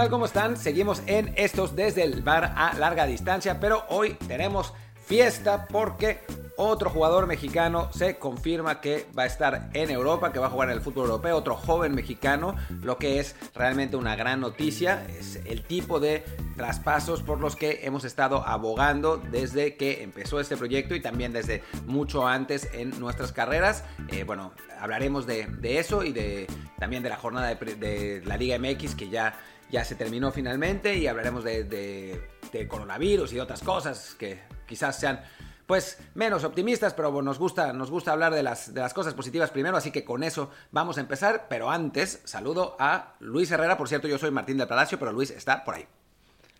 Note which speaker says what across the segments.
Speaker 1: tal? ¿Cómo están? Seguimos en estos desde el bar a larga distancia, pero hoy tenemos fiesta porque otro jugador mexicano se confirma que va a estar en Europa, que va a jugar en el fútbol europeo, otro joven mexicano, lo que es realmente una gran noticia, es el tipo de traspasos por los que hemos estado abogando desde que empezó este proyecto y también desde mucho antes en nuestras carreras. Eh, bueno, hablaremos de, eso y de también de la jornada de, de la Liga MX que ya ya se terminó finalmente y hablaremos de, coronavirus y otras cosas que quizás sean pues menos optimistas, pero nos gusta, nos gusta hablar de las, de las cosas positivas primero, así que con eso vamos a empezar, pero antes saludo a Luis Herrera, por cierto yo soy Martín del Palacio, pero Luis está por ahí.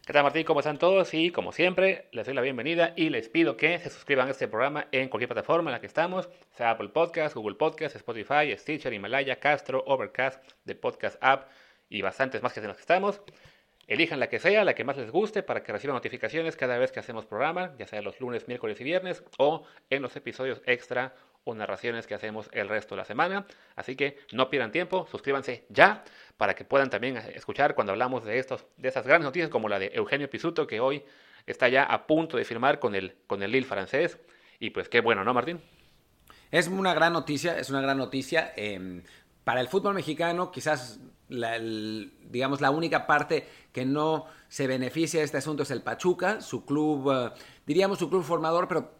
Speaker 2: ¿Qué tal Martín? ¿Cómo están todos? Y como siempre, les doy la bienvenida y les pido que se suscriban a este programa en cualquier plataforma en la que estamos, sea Apple Podcast, Google Podcast, Spotify, Stitcher, Himalaya, Castro, Overcast, The Podcast App, y bastantes más que en las que estamos. Elijan la que sea, la que más les guste, para que reciban notificaciones cada vez que hacemos programa, ya sea los lunes, miércoles y viernes, o en los episodios extra o narraciones que hacemos el resto de la semana. Así que no pierdan tiempo, suscríbanse ya, para que puedan también escuchar cuando hablamos de, estos, de esas grandes noticias, como la de Eugenio Pisuto, que hoy está ya a punto de firmar con el, con el Lille francés. Y pues qué bueno, ¿no, Martín?
Speaker 1: Es una gran noticia, es una gran noticia. Em, para el fútbol mexicano, quizás la, digamos, la única parte que no se beneficia de este asunto es el Pachuca, su club, eh, diríamos su club formador, pero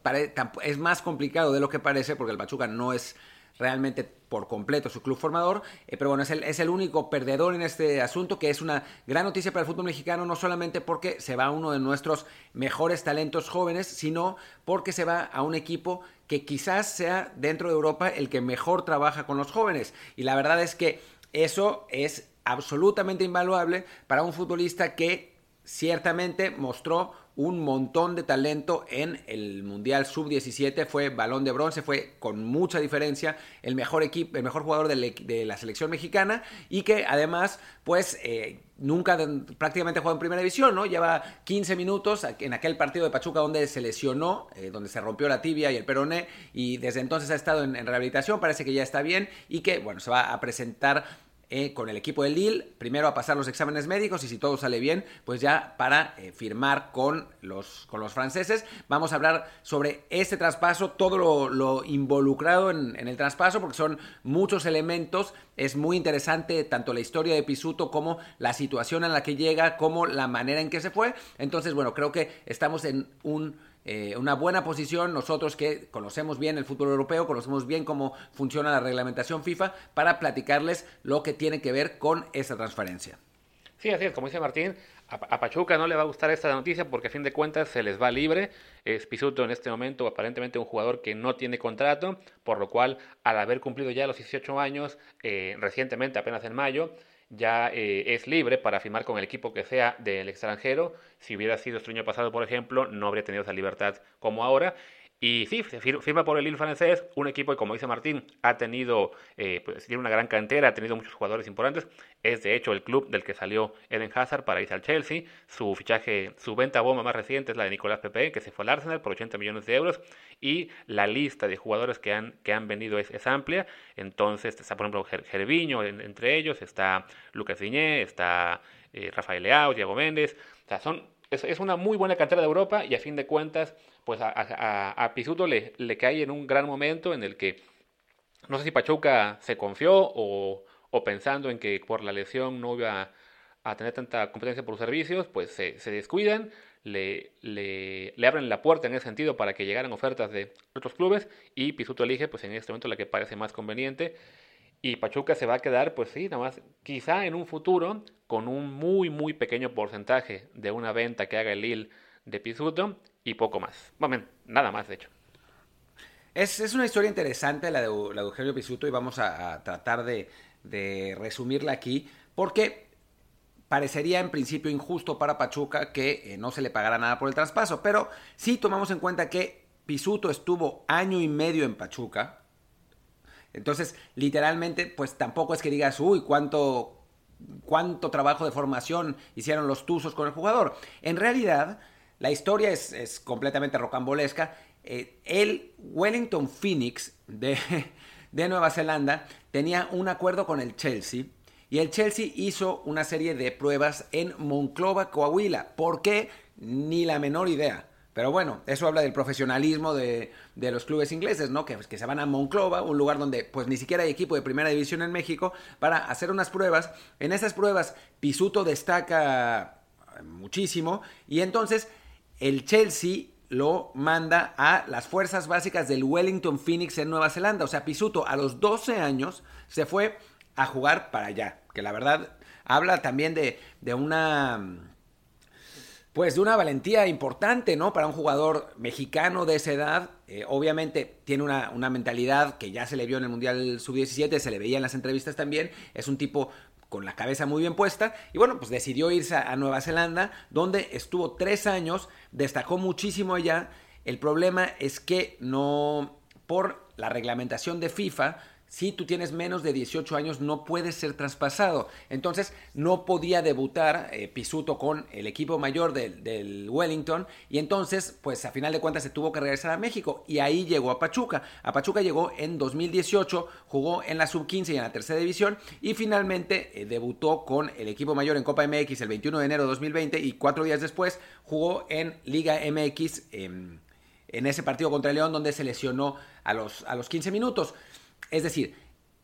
Speaker 1: es más complicado de lo que parece porque el Pachuca no es realmente por completo su club formador, eh, pero bueno, es el, es el, único perdedor en este asunto, que es una gran noticia para el fútbol mexicano, no solamente porque se va uno de nuestros mejores talentos jóvenes, sino porque se va a un equipo que quizás sea dentro de Europa el que mejor trabaja con los jóvenes. Y la verdad es que eso es absolutamente invaluable para un futbolista que ciertamente mostró un montón de talento en el Mundial Sub-17, fue balón de bronce, fue con mucha diferencia el mejor equipo, el mejor jugador de, la selección mexicana y que además, pues eh, nunca prácticamente jugó en primera división, ¿no? Lleva 15 minutos en aquel partido de Pachuca donde se lesionó, eh, donde se rompió la tibia y el peroné y desde entonces ha estado en, en rehabilitación, parece que ya está bien y que, bueno, se va a presentar eh, con el equipo del Lille, primero a pasar los exámenes médicos y si todo sale bien, pues ya para eh, firmar con los, con los franceses. Vamos a hablar sobre este traspaso, todo lo, involucrado en, en, el traspaso, porque son muchos elementos. Es muy interesante tanto la historia de Pisuto como la situación en la que llega, como la manera en que se fue. Entonces, bueno, creo que estamos en un eh, una buena posición nosotros que conocemos bien el fútbol europeo, conocemos bien cómo funciona la reglamentación FIFA, para platicarles lo que tiene que ver con esa transferencia.
Speaker 2: Sí, así es, como dice Martín, a, Pachuca no le va a gustar esta noticia porque a fin de cuentas se les va libre. Es Pisuto en este momento aparentemente un jugador que no tiene contrato, por lo cual al haber cumplido ya los 18 años, eh, recientemente, apenas en mayo, ya eh, es libre para firmar con el equipo que sea del extranjero. Si hubiera sido este año pasado, por ejemplo, no habría tenido esa libertad como ahora. Y sí, firma por el Lille francés, un equipo que, como dice Martín, ha tenido, eh, pues, tiene una gran cantera, ha tenido muchos jugadores importantes. Es de hecho el club del que salió Eden Hazard para irse al Chelsea. Su fichaje, su venta bomba más reciente es la de Nicolás Pepe, que se fue al Arsenal por 80 millones de euros. Y la lista de jugadores que han, que han venido es, amplia. Entonces está, por ejemplo, Gerviño entre ellos, está Lucas Diñé, está eh, Rafael Leao, Diego Méndez. O sea, son, es, es una muy buena cantera de Europa y a fin de cuentas pues a, Pisuto le, le, cae en un gran momento en el que no sé si Pachuca se confió o, pensando en que por la lesión no iba a, tener tanta competencia por los servicios, pues se, descuidan, le, le, le, abren la puerta en ese sentido para que llegaran ofertas de otros clubes y Pisuto elige pues en este momento la que parece más conveniente y Pachuca se va a quedar pues sí, nada más quizá en un futuro con un muy muy pequeño porcentaje de una venta que haga el Lille de Pisuto y poco más. Bueno, nada más, de hecho.
Speaker 1: Es, es una historia interesante la de, la de Eugenio Pisuto y vamos a, tratar de, resumirla aquí porque parecería en principio injusto para Pachuca que eh, no se le pagara nada por el traspaso, pero si tomamos en cuenta que Pisuto estuvo año y medio en Pachuca, entonces literalmente pues tampoco es que digas, uy, cuánto, cuánto trabajo de formación hicieron los Tuzos con el jugador. En realidad la historia es, completamente rocambolesca. Eh, el Wellington Phoenix de, de, Nueva Zelanda tenía un acuerdo con el Chelsea Y el Chelsea hizo una serie de pruebas en Monclova, Coahuila. ¿Por qué? Ni la menor idea. Pero bueno, eso habla del profesionalismo de, los clubes ingleses, ¿no? Que, que, se van a Monclova, un lugar donde pues ni siquiera hay equipo de primera división en México, para hacer unas pruebas. En esas pruebas, Pisuto destaca muchísimo y entonces el Chelsea lo manda a las fuerzas básicas del Wellington Phoenix en Nueva Zelanda. O sea, Pisuto a los 12 años se fue a jugar para allá. Que la verdad habla también de, de una pues de una valentía importante, ¿no? Para un jugador mexicano de esa edad. Eh, obviamente tiene una, una, mentalidad que ya se le vio en el Mundial Sub-17, se le veía en las entrevistas también. Es un tipo con la cabeza muy bien puesta. Y bueno, pues decidió irse a, a Nueva Zelanda, donde estuvo tres años, destacó muchísimo allá. El problema es que no, por la reglamentación de FIFA, si tú tienes menos de 18 años no puedes ser traspasado. Entonces no podía debutar eh, Pisuto con el equipo mayor del, Wellington y entonces pues a final de cuentas se tuvo que regresar a México y ahí llegó a Pachuca. A Pachuca llegó en 2018, jugó en la sub-15 y en la tercera división y finalmente eh, debutó con el equipo mayor en Copa MX el 21 de enero de 2020 y cuatro días después jugó en Liga MX. en ese partido contra el León donde se lesionó a los, a los 15 minutos. Es decir,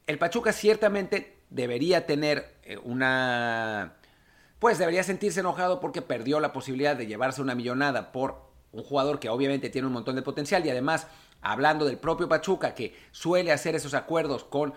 Speaker 1: el Pachuca ciertamente debería tener eh, una... Pues debería sentirse enojado porque perdió la posibilidad de llevarse una millonada por un jugador que obviamente tiene un montón de potencial y además, hablando del propio Pachuca que suele hacer esos acuerdos con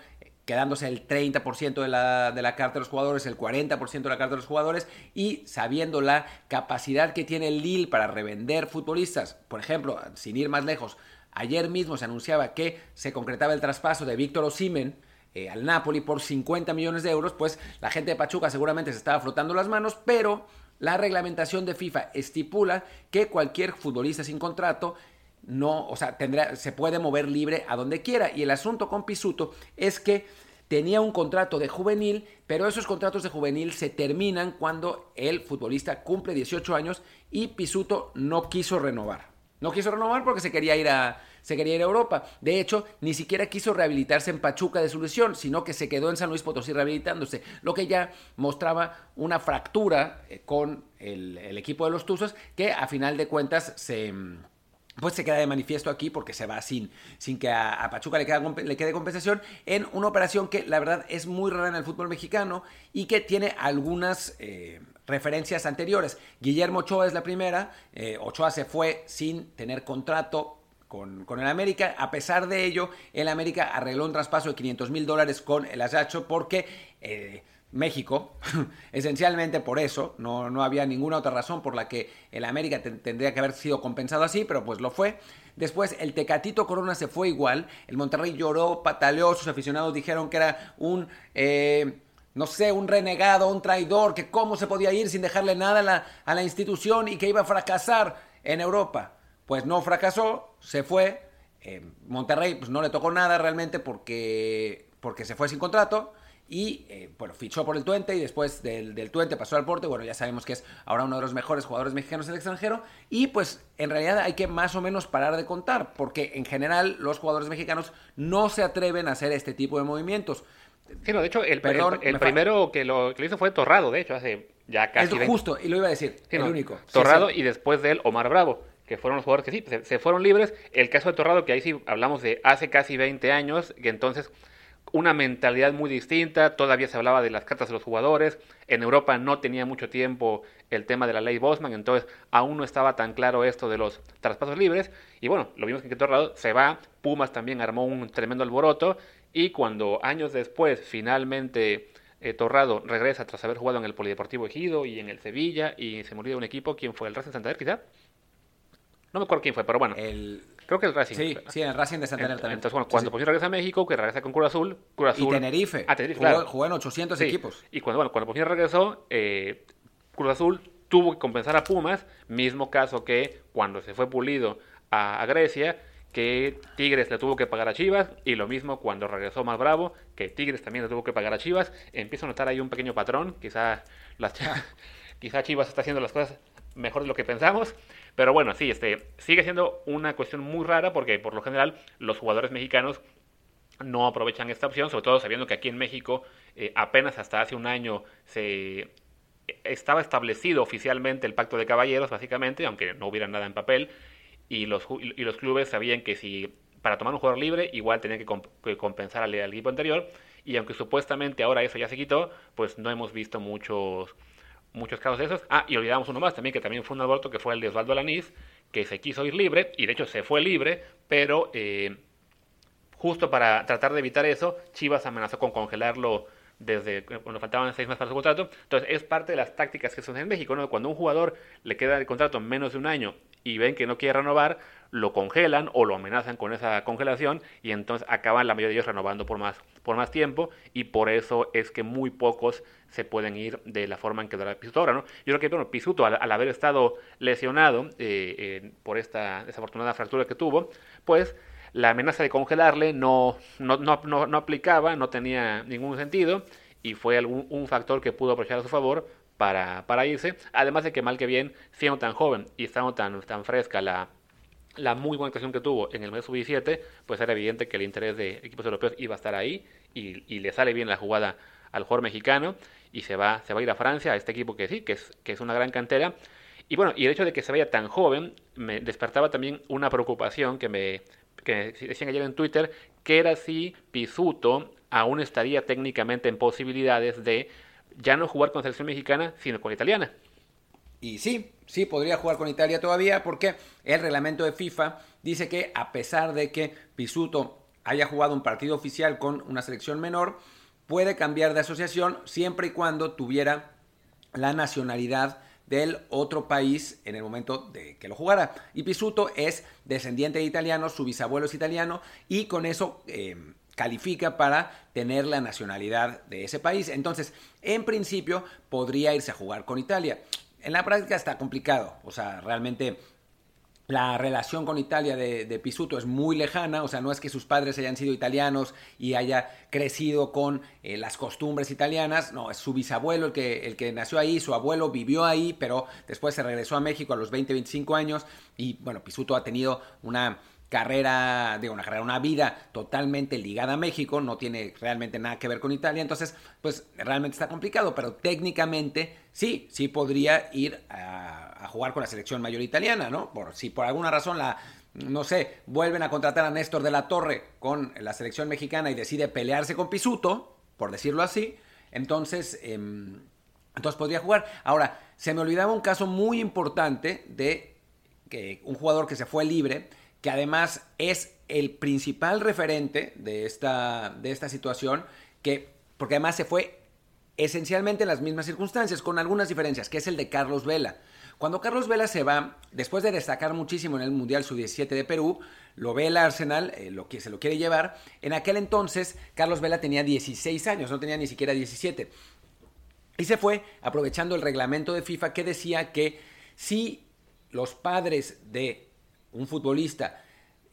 Speaker 1: quedándose el 30% de la, de la carta de los jugadores, el 40% de la carta de los jugadores y sabiendo la capacidad que tiene el Lille para revender futbolistas, por ejemplo, sin ir más lejos, Ayer mismo se anunciaba que se concretaba el traspaso de Víctor Osimen eh, al Napoli por 50 millones de euros, pues la gente de Pachuca seguramente se estaba frotando las manos, pero la reglamentación de FIFA estipula que cualquier futbolista sin contrato no, o sea, tendrá, se puede mover libre a donde quiera. Y el asunto con Pisuto es que tenía un contrato de juvenil, pero esos contratos de juvenil se terminan cuando el futbolista cumple 18 años y Pisuto no quiso renovar. No quiso renovar porque se quería ir a, se quería ir a Europa. De hecho, ni siquiera quiso rehabilitarse en Pachuca de su lesión, sino que se quedó en San Luis Potosí rehabilitándose, lo que ya mostraba una fractura eh, con el, equipo de los Tuzos, que a final de cuentas se pues se queda de manifiesto aquí porque se va sin, sin que a, Pachuca le, quede compensación en una operación que la verdad es muy rara en el fútbol mexicano y que tiene algunas eh, referencias anteriores. Guillermo Ochoa es la primera. Eh, Ochoa se fue sin tener contrato con, el América. A pesar de ello, el América arregló un traspaso de 500 mil dólares con el Asacho porque eh, México, esencialmente por eso, no, no, había ninguna otra razón por la que el América tendría que haber sido compensado así, pero pues lo fue. Después el Tecatito Corona se fue igual, el Monterrey lloró, pataleó, sus aficionados dijeron que era un... Eh, no sé, un renegado, un traidor, que cómo se podía ir sin dejarle nada a la, institución y que iba a fracasar en Europa. Pues no fracasó, se fue. Monterrey pues no le tocó nada realmente porque, porque se fue sin contrato y eh, bueno, fichó por el Tuente y después del, del Tuente pasó al Porte, bueno, ya sabemos que es ahora uno de los mejores jugadores mexicanos en el extranjero y pues en realidad hay que más o menos parar de contar porque en general los jugadores mexicanos no se atreven a hacer este tipo de movimientos.
Speaker 2: Sí, no, de hecho, el, el, primero que lo, que lo, hizo fue Torrado, de hecho, hace ya casi.
Speaker 1: Es justo, y lo iba a decir, el único.
Speaker 2: Torrado y después de él Omar Bravo, que fueron los jugadores que sí, se, fueron libres. El caso de Torrado, que ahí sí hablamos de hace casi 20 años, que entonces una mentalidad muy distinta, todavía se hablaba de las cartas de los jugadores, en Europa no tenía mucho tiempo el tema de la ley Bosman, entonces aún no estaba tan claro esto de los traspasos libres, y bueno, lo vimos que Torrado se va, Pumas también armó un tremendo alboroto, y cuando años después finalmente eh, Torrado regresa tras haber jugado en el Polideportivo Ejido y en el Sevilla y se murió de un equipo, ¿quién fue? ¿El Racing Santander quizá? No me acuerdo quién fue, pero bueno.
Speaker 1: El...
Speaker 2: Creo que el Racing.
Speaker 1: Sí, sí, el Racing de Santander también.
Speaker 2: Entonces, bueno, cuando sí, regresa a México, que regresa con Cruz Azul, Cruz Azul...
Speaker 1: Y Tenerife.
Speaker 2: Ah, Tenerife,
Speaker 1: jugó, jugó en 800 equipos.
Speaker 2: Y cuando, bueno, cuando Pochino regresó, eh, Cruz Azul tuvo que compensar a Pumas, mismo caso que cuando se fue Pulido a Grecia, que Tigres le tuvo que pagar a Chivas y lo mismo cuando regresó más bravo, que Tigres también le tuvo que pagar a Chivas. Empiezo a notar ahí un pequeño patrón, quizá, las, quizá Chivas está haciendo las cosas mejor de lo que pensamos, pero bueno, sí, este, sigue siendo una cuestión muy rara porque por lo general los jugadores mexicanos no aprovechan esta opción, sobre todo sabiendo que aquí en México eh, apenas hasta hace un año se estaba establecido oficialmente el pacto de caballeros, básicamente, aunque no hubiera nada en papel, y los, y los clubes sabían que si para tomar un jugador libre igual tenían que, compensar al, equipo anterior, y aunque supuestamente ahora eso ya se quitó, pues no hemos visto muchos muchos casos de esos. Ah, y olvidamos uno más también, que también fue un aborto, que fue el de Osvaldo Alanís, que se quiso ir libre, y de hecho se fue libre, pero eh, justo para tratar de evitar eso, Chivas amenazó con congelarlo desde cuando faltaban seis meses para su contrato. Entonces, es parte de las tácticas que se usan en México, ¿no? Cuando un jugador le queda el contrato menos de un año y ven que no quiere renovar, lo congelan o lo amenazan con esa congelación y entonces acaban la mayoría de ellos renovando por más, por más tiempo y por eso es que muy pocos se pueden ir de la forma en que dará Pisuto ahora, ¿no? Yo creo que, bueno, Pisuto al, haber estado lesionado eh, por esta desafortunada fractura que tuvo, pues la amenaza de congelarle no, no, no, no, aplicaba, no tenía ningún sentido y fue algún, un factor que pudo aprovechar a su favor para, para irse. Además de que mal que bien, siendo tan joven y estando tan, tan fresca la, la muy buena actuación que tuvo en el mes sub-17, pues era evidente que el interés de equipos europeos iba a estar ahí y, y, le sale bien la jugada al jugador mexicano y se va, se va a ir a Francia, a este equipo que sí, que es, que es una gran cantera. Y bueno, y el hecho de que se vaya tan joven me despertaba también una preocupación que me, que decían ayer en Twitter, que era si Pisuto aún estaría técnicamente en posibilidades de ya no jugar con selección mexicana, sino con italiana.
Speaker 1: Y sí, sí podría jugar con Italia todavía porque el reglamento de FIFA dice que a pesar de que Pisuto haya jugado un partido oficial con una selección menor, puede cambiar de asociación siempre y cuando tuviera la nacionalidad del otro país en el momento de que lo jugara. Y Pisuto es descendiente de italiano, su bisabuelo es italiano y con eso eh, califica para tener la nacionalidad de ese país. Entonces, en principio, podría irse a jugar con Italia. En la práctica está complicado, o sea, realmente la relación con Italia de, Pisuto es muy lejana, o sea, no es que sus padres hayan sido italianos y haya crecido con eh, las costumbres italianas, no, es su bisabuelo el que, el que nació ahí, su abuelo vivió ahí, pero después se regresó a México a los 20, 25 años y bueno, Pisuto ha tenido una carrera, digo, una carrera, una vida totalmente ligada a México, no tiene realmente nada que ver con Italia, entonces, pues realmente está complicado, pero técnicamente sí, sí podría ir a a jugar con la selección mayor italiana, ¿no? Por si por alguna razón la no sé, vuelven a contratar a Néstor de la Torre con la selección mexicana y decide pelearse con Pisuto, por decirlo así, entonces, em, entonces podría jugar. Ahora, se me olvidaba un caso muy importante de que un jugador que se fue libre, que además es el principal referente de esta, de esta situación, que, porque además se fue esencialmente en las mismas circunstancias, con algunas diferencias, que es el de Carlos Vela. Cuando Carlos Vela se va, después de destacar muchísimo en el Mundial Sub-17 de Perú, lo ve el Arsenal, eh, lo que se lo quiere llevar. En aquel entonces, Carlos Vela tenía 16 años, no tenía ni siquiera 17. Y se fue aprovechando el reglamento de FIFA que decía que si los padres de un futbolista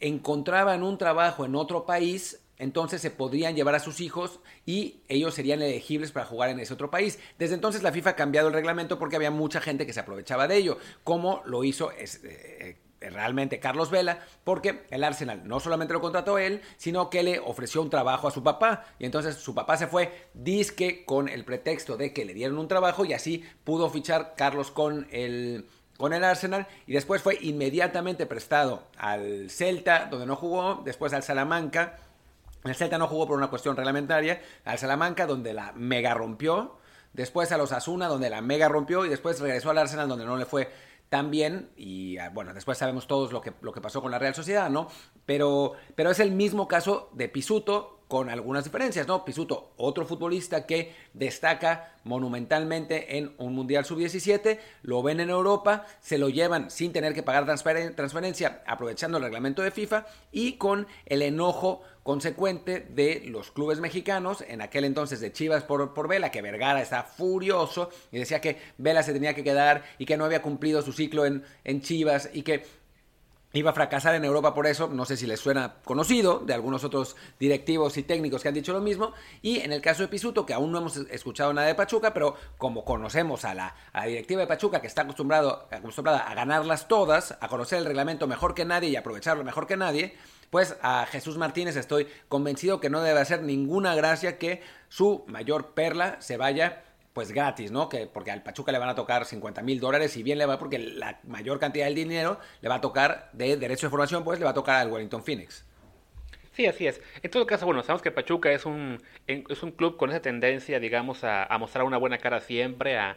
Speaker 1: encontraban un trabajo en otro país, entonces se podrían llevar a sus hijos y ellos serían elegibles para jugar en ese otro país. Desde entonces la FIFA ha cambiado el reglamento porque había mucha gente que se aprovechaba de ello, como lo hizo eh, realmente Carlos Vela, porque el Arsenal no solamente lo contrató él, sino que le ofreció un trabajo a su papá. Y entonces su papá se fue disque con el pretexto de que le dieron un trabajo y así pudo fichar Carlos con el con el Arsenal y después fue inmediatamente prestado al Celta, donde no jugó, después al Salamanca, el Celta no jugó por una cuestión reglamentaria. Al Salamanca, donde la mega rompió. Después a los Asuna, donde la mega rompió. Y después regresó al Arsenal, donde no le fue tan bien. Y ah, bueno, después sabemos todos lo que, lo que pasó con la Real Sociedad, ¿no? Pero, pero es el mismo caso de Pisuto, con algunas diferencias, ¿no? Pisuto, otro futbolista que destaca monumentalmente en un Mundial Sub-17, lo ven en Europa, se lo llevan sin tener que pagar transferencia, aprovechando el reglamento de FIFA y con el enojo consecuente de los clubes mexicanos, en aquel entonces de Chivas por, por Vela, que Vergara está furioso y decía que Vela se tenía que quedar y que no había cumplido su ciclo en, en Chivas y que iba a fracasar en Europa por eso, no sé si les suena conocido, de algunos otros directivos y técnicos que han dicho lo mismo, y en el caso de Pisuto, que aún no hemos escuchado nada de Pachuca, pero como conocemos a la, directiva de Pachuca, que está acostumbrado, acostumbrada a ganarlas todas, a conocer el reglamento mejor que nadie y aprovecharlo mejor que nadie, pues a Jesús Martínez estoy convencido que no debe hacer ninguna gracia que su mayor perla se vaya pues gratis, ¿no? Que, porque al Pachuca le van a tocar 50 mil dólares y bien le va porque la mayor cantidad del dinero le va a tocar de derecho de formación, pues le va a tocar al Wellington Phoenix.
Speaker 2: Sí, así es. En todo caso, bueno, sabemos que Pachuca es un, es un club con esa tendencia, digamos, a, a mostrar una buena cara siempre, a,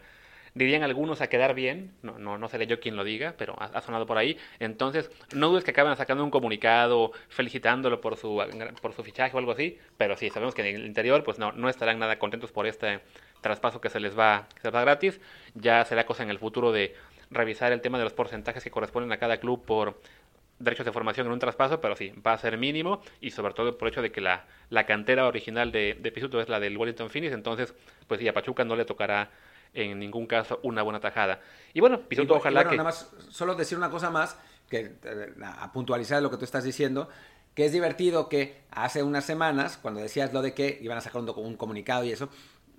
Speaker 2: dirían algunos a quedar bien, no, no, no seré yo quien lo diga, pero ha, sonado por ahí. Entonces, no dudes que acaben sacando un comunicado felicitándolo por su, por su fichaje o algo así, pero sí, sabemos que en el interior pues no, no estarán nada contentos por este traspaso que se les va, que se les va gratis. Ya será cosa en el futuro de revisar el tema de los porcentajes que corresponden a cada club por derechos de formación en un traspaso, pero sí, va a ser mínimo y sobre todo por el hecho de que la, la cantera original de, de Pisuto es la del Wellington Phoenix, entonces pues sí, a Pachuca no le tocará en ningún caso una buena tajada. Y bueno, Pisuto ojalá que...
Speaker 1: Nada más, solo decir una cosa más, que eh, a puntualizar lo que tú estás diciendo, que es divertido que hace unas semanas, cuando decías lo de que iban a sacar un, un comunicado y eso,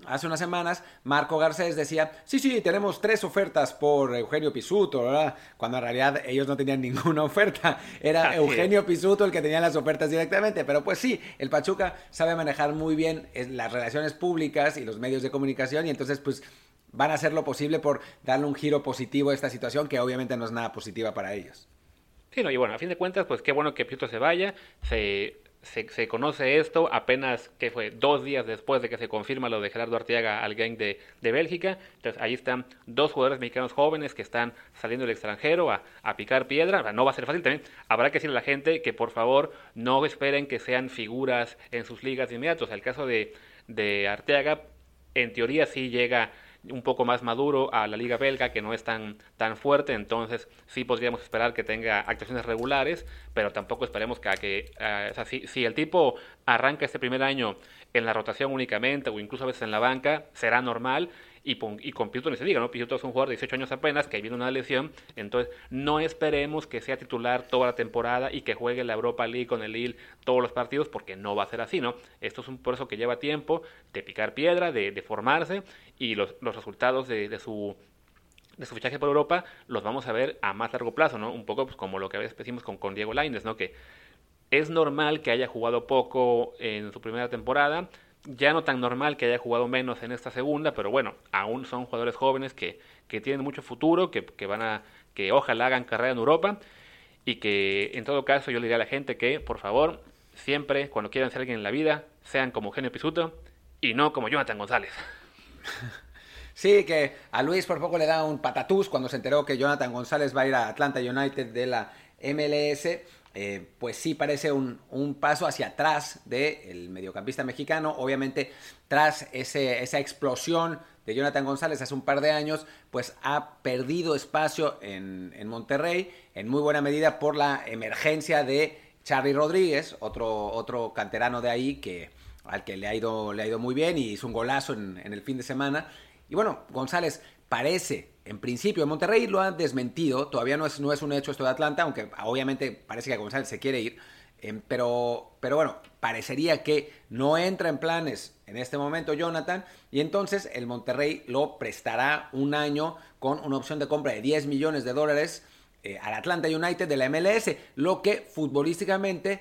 Speaker 1: hace unas semanas Marco Garcés decía, sí, sí, tenemos tres ofertas por Eugenio Pisuto, ¿verdad? cuando en realidad ellos no tenían ninguna oferta, era Eugenio Pisuto el que tenía las ofertas directamente, pero pues sí, el Pachuca sabe manejar muy bien eh, las relaciones públicas y los medios de comunicación y entonces pues van a hacer lo posible por darle un giro positivo a esta situación que obviamente no es nada positiva para ellos.
Speaker 2: Sí, no, y bueno, a fin de cuentas, pues qué bueno que Pisuto se vaya, se se, conoce esto apenas que fue dos días después de que se confirma lo de Gerardo Arteaga al gang de, Bélgica. Entonces ahí están dos jugadores mexicanos jóvenes que están saliendo del extranjero a, picar piedra. No va a ser fácil también. Habrá que decirle a la gente que por favor no esperen que sean figuras en sus ligas inmediatas. El caso de, de Arteaga, en teoría sí llega un poco más maduro a la liga belga que no es tan, tan fuerte, entonces sí podríamos esperar que tenga actuaciones regulares, pero tampoco esperemos que, que eh, o sea, si, si el tipo arranca este primer año en la rotación únicamente o incluso a veces en la banca, será normal y, y con Piuto ni se diga, ¿no? Piuto es un jugador de 18 años apenas, que viene una lesión, entonces no esperemos que sea titular toda la temporada y que juegue la Europa League con el Lille todos los partidos, porque no va a ser así, ¿no? Esto es un proceso que lleva tiempo de picar piedra, de, de formarse, y los, los resultados de, de su de su fichaje por Europa los vamos a ver a más largo plazo, ¿no? Un poco pues, como lo que a veces decimos con, con Diego Lainez, ¿no? Que es normal que haya jugado poco en su primera temporada, ya no tan normal que haya jugado menos en esta segunda, pero bueno, aún son jugadores jóvenes que, que tienen mucho futuro, que, que, van a, que ojalá hagan carrera en Europa y que en todo caso yo le diría a la gente que, por favor, siempre cuando quieran ser alguien en la vida, sean como Eugenio Pisuto y no como Jonathan González.
Speaker 1: Sí, que a Luis por poco le da un patatús cuando se enteró que Jonathan González va a ir a Atlanta United de la MLS. Eh, pues sí parece un, paso hacia atrás del mediocampista mexicano. Obviamente, tras esa explosión de Jonathan González hace un par de años, pues ha perdido espacio en, Monterrey, en muy buena medida por la emergencia de Charlie Rodríguez, otro, otro canterano de ahí que, al que le ha, ido, le ha ido muy bien y hizo un golazo en, en el fin de semana. Y bueno, González parece en principio, Monterrey lo ha desmentido, todavía no es, no es un hecho esto de Atlanta, aunque obviamente parece que González se quiere ir, em, pero, pero bueno, parecería que no entra en planes en este momento Jonathan, y entonces el Monterrey lo prestará un año con una opción de compra de 10 millones de dólares eh, al Atlanta United de la MLS, lo que futbolísticamente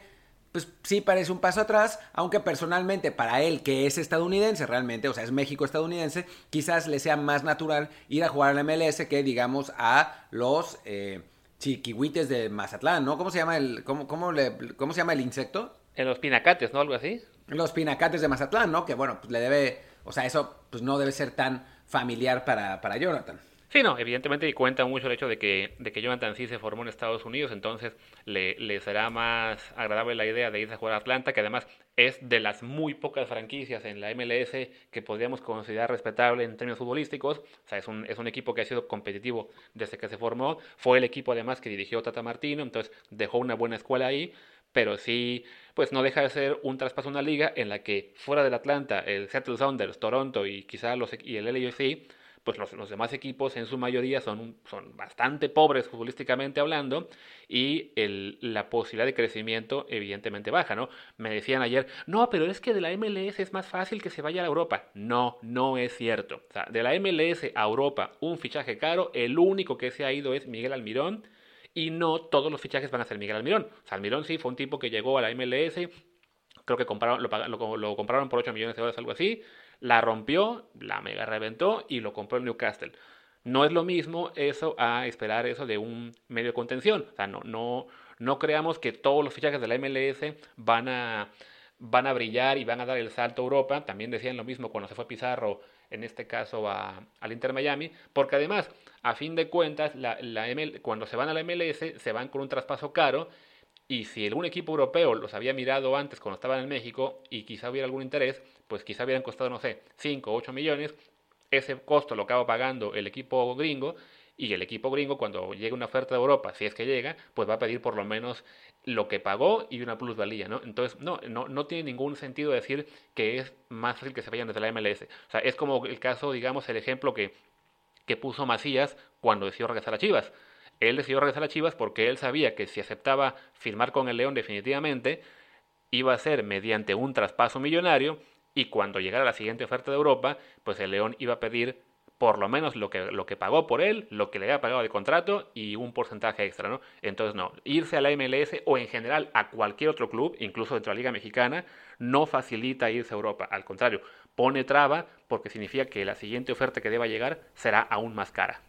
Speaker 1: pues sí parece un paso atrás, aunque personalmente para él, que es estadounidense realmente, o sea, es México estadounidense, quizás le sea más natural ir a jugar al MLS que, digamos, a los eh, chiquihuites de Mazatlán, ¿no? ¿Cómo se llama el, cómo, cómo, le, cómo se llama el insecto?
Speaker 2: En los pinacates, ¿no? Algo así.
Speaker 1: Los pinacates de Mazatlán, ¿no? Que bueno, pues le debe, o sea, eso pues no debe ser tan familiar para, para Jonathan.
Speaker 2: Sí, no, evidentemente cuenta mucho el hecho de que, de que Jonathan sí se formó en Estados Unidos, entonces le, será más agradable la idea de irse a jugar a Atlanta, que además es de las muy pocas franquicias en la MLS que podríamos considerar respetable en términos futbolísticos. O sea, es un, es un equipo que ha sido competitivo desde que se formó. Fue el equipo además que dirigió Tata Martino, entonces dejó una buena escuela ahí pero sí, pues no deja de ser un traspaso a una liga en la que fuera del Atlanta, el Seattle Sounders, Toronto y quizá los, y el LAFC pues los, demás equipos en su mayoría son, son bastante pobres futbolísticamente hablando y la posibilidad de crecimiento evidentemente baja, ¿no? Me decían ayer, no, pero es que de la MLS es más fácil que se vaya a Europa. No, no es cierto. de la MLS a Europa, un fichaje caro, el único que se ha ido es Miguel Almirón y no todos los fichajes van a ser Miguel Almirón. O sea, Almirón sí fue un tipo que llegó a la MLS, creo que compraron, lo, lo, compraron por 8 millones de dólares, algo así, la rompió, la mega reventó y lo compró el Newcastle. No es lo mismo eso a esperar eso de un medio de contención. O sea, no, no, no creamos que todos los fichajes de la MLS van a, van a brillar y van a dar el salto a Europa. También decían lo mismo cuando se fue Pizarro, en este caso al Inter Miami, porque además, a fin de cuentas, la, cuando se van a la MLS, se van con un traspaso caro. Y si algún equipo europeo los había mirado antes cuando estaban en México y quizá hubiera algún interés, pues quizá hubieran costado, no sé, 5 o 8 millones. Ese costo lo acaba pagando el equipo gringo y el equipo gringo cuando llegue una oferta de Europa, si es que llega, pues va a pedir por lo menos lo que pagó y una plusvalía, ¿no? Entonces, no, no, no tiene ningún sentido decir que es más fácil que se vayan desde la MLS. O sea, es como el caso, digamos, el ejemplo que, que puso Macías cuando decidió regresar a Chivas. Él decidió regresar a Chivas porque él sabía que si aceptaba firmar con el León definitivamente, iba a ser mediante un traspaso millonario y cuando llegara la siguiente oferta de Europa, pues el León iba a pedir por lo menos lo que, lo que pagó por él, lo que le había pagado de contrato y un porcentaje extra, ¿no? Entonces, no, irse a la MLS o en general a cualquier otro club, incluso dentro de la Liga Mexicana, no facilita irse a Europa. Al contrario, pone traba porque significa que la siguiente oferta que deba llegar será aún más cara.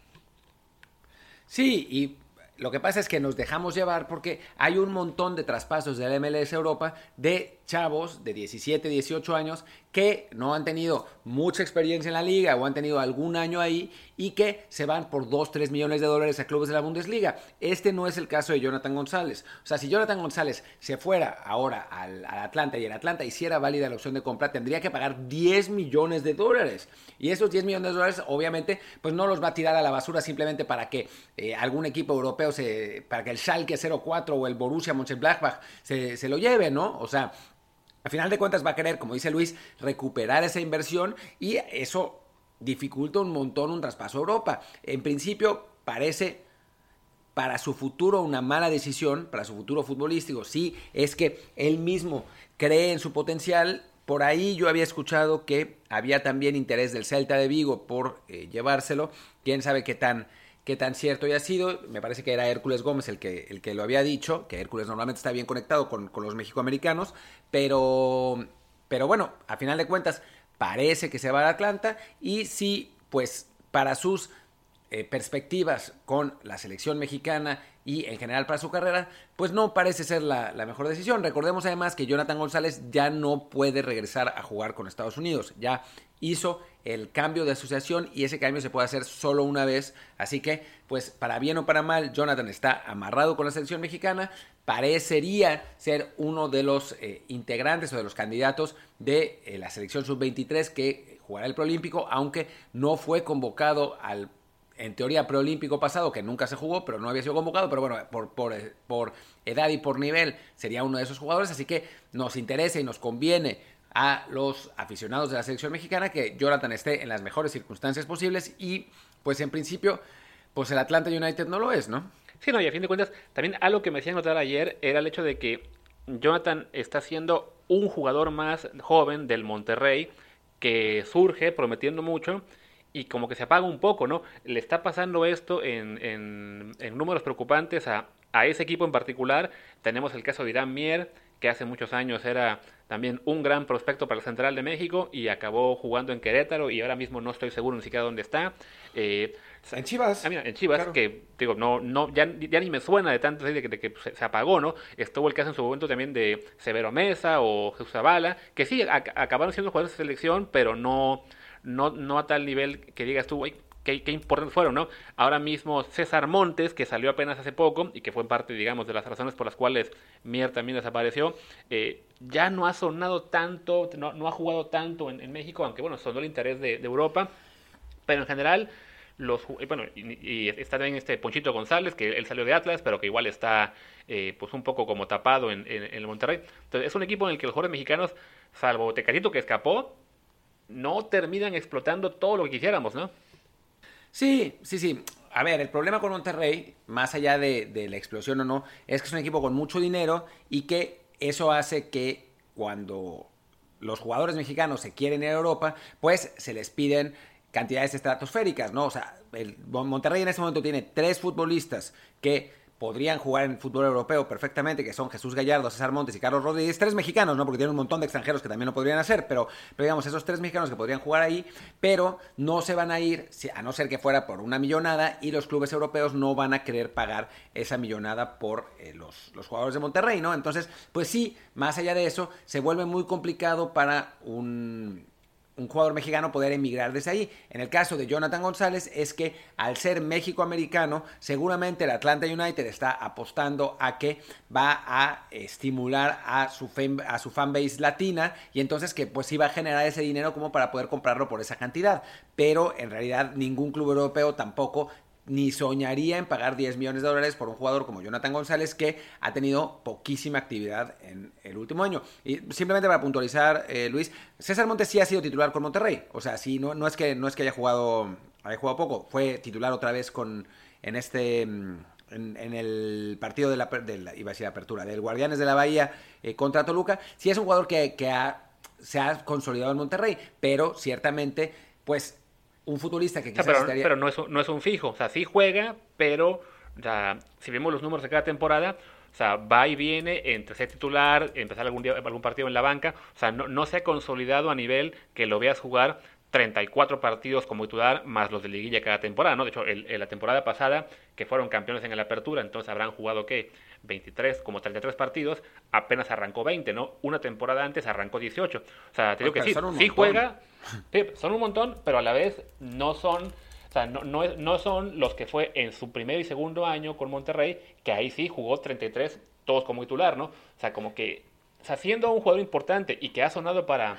Speaker 1: Sí, y lo que pasa es que nos dejamos llevar porque hay un montón de traspasos del MLS Europa de chavos de 17, 18 años que no han tenido mucha experiencia en la liga o han tenido algún año ahí y que se van por 2, 3 millones de dólares a clubes de la Bundesliga. Este no es el caso de Jonathan González. O sea, si Jonathan González se fuera ahora al, Atlanta y el Atlanta hiciera válida la opción de compra, tendría que pagar 10 millones de dólares. Y esos 10 millones de dólares, obviamente, pues no los va a tirar a la basura simplemente para que eh, algún equipo europeo, se, para que el Schalke 04 o el Borussia Mönchengladbach se, se lo lleve, ¿no? O sea, al final de cuentas va a querer, como dice Luis, recuperar esa inversión y eso dificulta un montón un traspaso a Europa. En principio parece para su futuro una mala decisión, para su futuro futbolístico. Sí, es que él mismo cree en su potencial. Por ahí yo había escuchado que había también interés del Celta de Vigo por eh, llevárselo. Quién sabe qué tan qué tan cierto haya sido. Me parece que era Hércules Gómez el que, el que lo había dicho, que Hércules normalmente está bien conectado con, con los mexicoamericanos, pero, pero bueno, a final de cuentas parece que se va a Atlanta y sí, pues para sus eh, perspectivas con la selección mexicana y en general para su carrera, pues no parece ser la, mejor decisión. Recordemos además que Jonathan González ya no puede regresar a jugar con Estados Unidos, ya hizo el cambio de asociación y ese cambio se puede hacer solo una vez. Así que, pues para bien o para mal, Jonathan está amarrado con la selección mexicana. Parecería ser uno de los eh, integrantes o de los candidatos de eh, la selección sub-23 que jugará el Proolímpico, aunque no fue convocado al en teoría preolímpico pasado, que nunca se jugó, pero no había sido convocado, pero bueno, por, por, por, edad y por nivel sería uno de esos jugadores, así que nos interesa y nos conviene a los aficionados de la selección mexicana que Jonathan esté en las mejores circunstancias posibles y pues en principio pues el Atlanta United no lo es, ¿no?
Speaker 2: Sí, no, y a fin de cuentas, también algo que me hacía notar ayer era el hecho de que Jonathan está siendo un jugador más joven del Monterrey que surge prometiendo mucho y como que se apaga un poco, ¿no? Le está pasando esto en, en, números preocupantes a, a, ese equipo en particular. Tenemos el caso de Irán Mier, que hace muchos años era también un gran prospecto para el Central de México y acabó jugando en Querétaro y ahora mismo no estoy seguro ni siquiera dónde está.
Speaker 1: Eh, en Chivas.
Speaker 2: Ah, en Chivas, que digo, no, no, ya, ya, ni me suena de tanto de que, de que se, apagó, ¿no? Estuvo el caso en su momento también de Severo Mesa o Jesús Zavala, que sí, acabaron siendo jugadores de selección, pero no, no, no a tal nivel que digas tú, qué, qué, importantes fueron, ¿no? Ahora mismo César Montes, que salió apenas hace poco y que fue parte, digamos, de las razones por las cuales Mier también desapareció, eh, ya no ha sonado tanto, no, no ha jugado tanto en, México, aunque bueno, sonó el interés de, Europa, pero en general los bueno y, está también este Ponchito González que él salió de Atlas pero que igual está eh, pues un poco como tapado en, en, el Monterrey entonces es un equipo en el que los jugadores mexicanos salvo Tecatito que escapó no terminan explotando todo lo que quisiéramos no
Speaker 1: Sí, sí, sí. A ver, el problema con Monterrey, más allá de, la explosión o no, es que es un equipo con mucho dinero y que eso hace que cuando los jugadores mexicanos se quieren ir a Europa, pues se les piden cantidades estratosféricas, ¿no? O sea, el Monterrey en este momento tiene tres futbolistas que podrían jugar en fútbol europeo perfectamente, que son Jesús Gallardo, César Montes y Carlos Rodríguez, tres mexicanos, ¿no? Porque tienen un montón de extranjeros que también lo podrían hacer, pero, pero digamos, esos tres mexicanos que podrían jugar ahí, pero no se van a ir, a no ser que fuera por una millonada, y los clubes europeos no van a querer pagar esa millonada por eh, los, los jugadores de Monterrey, ¿no? Entonces, pues sí, más allá de eso, se vuelve muy complicado para un un jugador mexicano poder emigrar desde ahí. En el caso de Jonathan González es que al ser México-americano, seguramente el Atlanta United está apostando a que va a estimular a su, fan, a su fanbase latina y entonces que pues iba a generar ese dinero como para poder comprarlo por esa cantidad. Pero en realidad ningún club europeo tampoco ni soñaría en pagar 10 millones de dólares por un jugador como Jonathan González que ha tenido poquísima actividad en el último año. Y simplemente para puntualizar, eh, Luis, César Montes sí ha sido titular con Monterrey. O sea, sí, no, no, es, que, no es que haya jugado, haya jugado poco, fue titular otra vez con, en este... Mm, en, el partido de la, iba a decir apertura, del Guardianes de la Bahía eh, contra Toluca, sí es un jugador que, que ha, se ha consolidado en Monterrey, pero ciertamente, pues un futbolista que quizás
Speaker 2: pero, pero no, es, no es un fijo, o sea, sí juega, pero si vemos los números de cada temporada, o sea, va y viene entre ser titular, empezar algún, día, algún partido en la banca, o sea, no, no se ha consolidado a nivel que lo veas jugar 34 partidos como titular más los de liguilla cada temporada, ¿no? De hecho, en la temporada pasada, que fueron campeones en la apertura, entonces habrán jugado, ¿qué? 23, como 33 partidos, apenas arrancó 20, ¿no? Una temporada antes arrancó 18. O sea, te digo que sí, sí juega, son un montón, pero a la vez no son, o sea, no, no, no son los que fue en su primer y segundo año con Monterrey, que ahí sí jugó 33, todos como titular, ¿no? O sea, como que, o sea, siendo un jugador importante y que ha sonado para,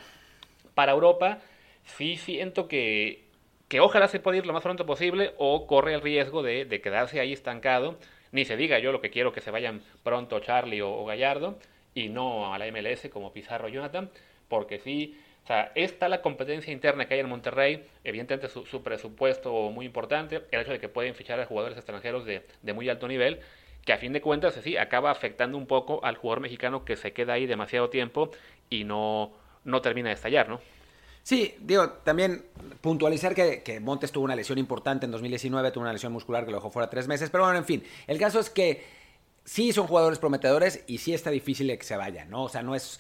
Speaker 2: para Europa, sí siento que, que ojalá se pueda ir lo más pronto posible o corre el riesgo de, de quedarse ahí estancado. Ni se diga yo lo que quiero que se vayan pronto Charlie o, Gallardo y no a la MLS como Pizarro Jonathan, porque sí, o sea, está la competencia interna que hay en Monterrey, evidentemente su, su, presupuesto muy importante, el hecho de que pueden fichar a jugadores extranjeros de, de, muy alto nivel, que a fin de cuentas sí acaba afectando un poco al jugador mexicano que se queda ahí demasiado tiempo y no, no termina de estallar, ¿no?
Speaker 1: Sí, digo, también puntualizar que, Montes tuvo una lesión importante en 2019, tuvo una lesión muscular que lo dejó fuera tres meses, pero bueno, en fin, el caso es que sí son jugadores prometedores y sí está difícil que se vayan, ¿no? O sea, no es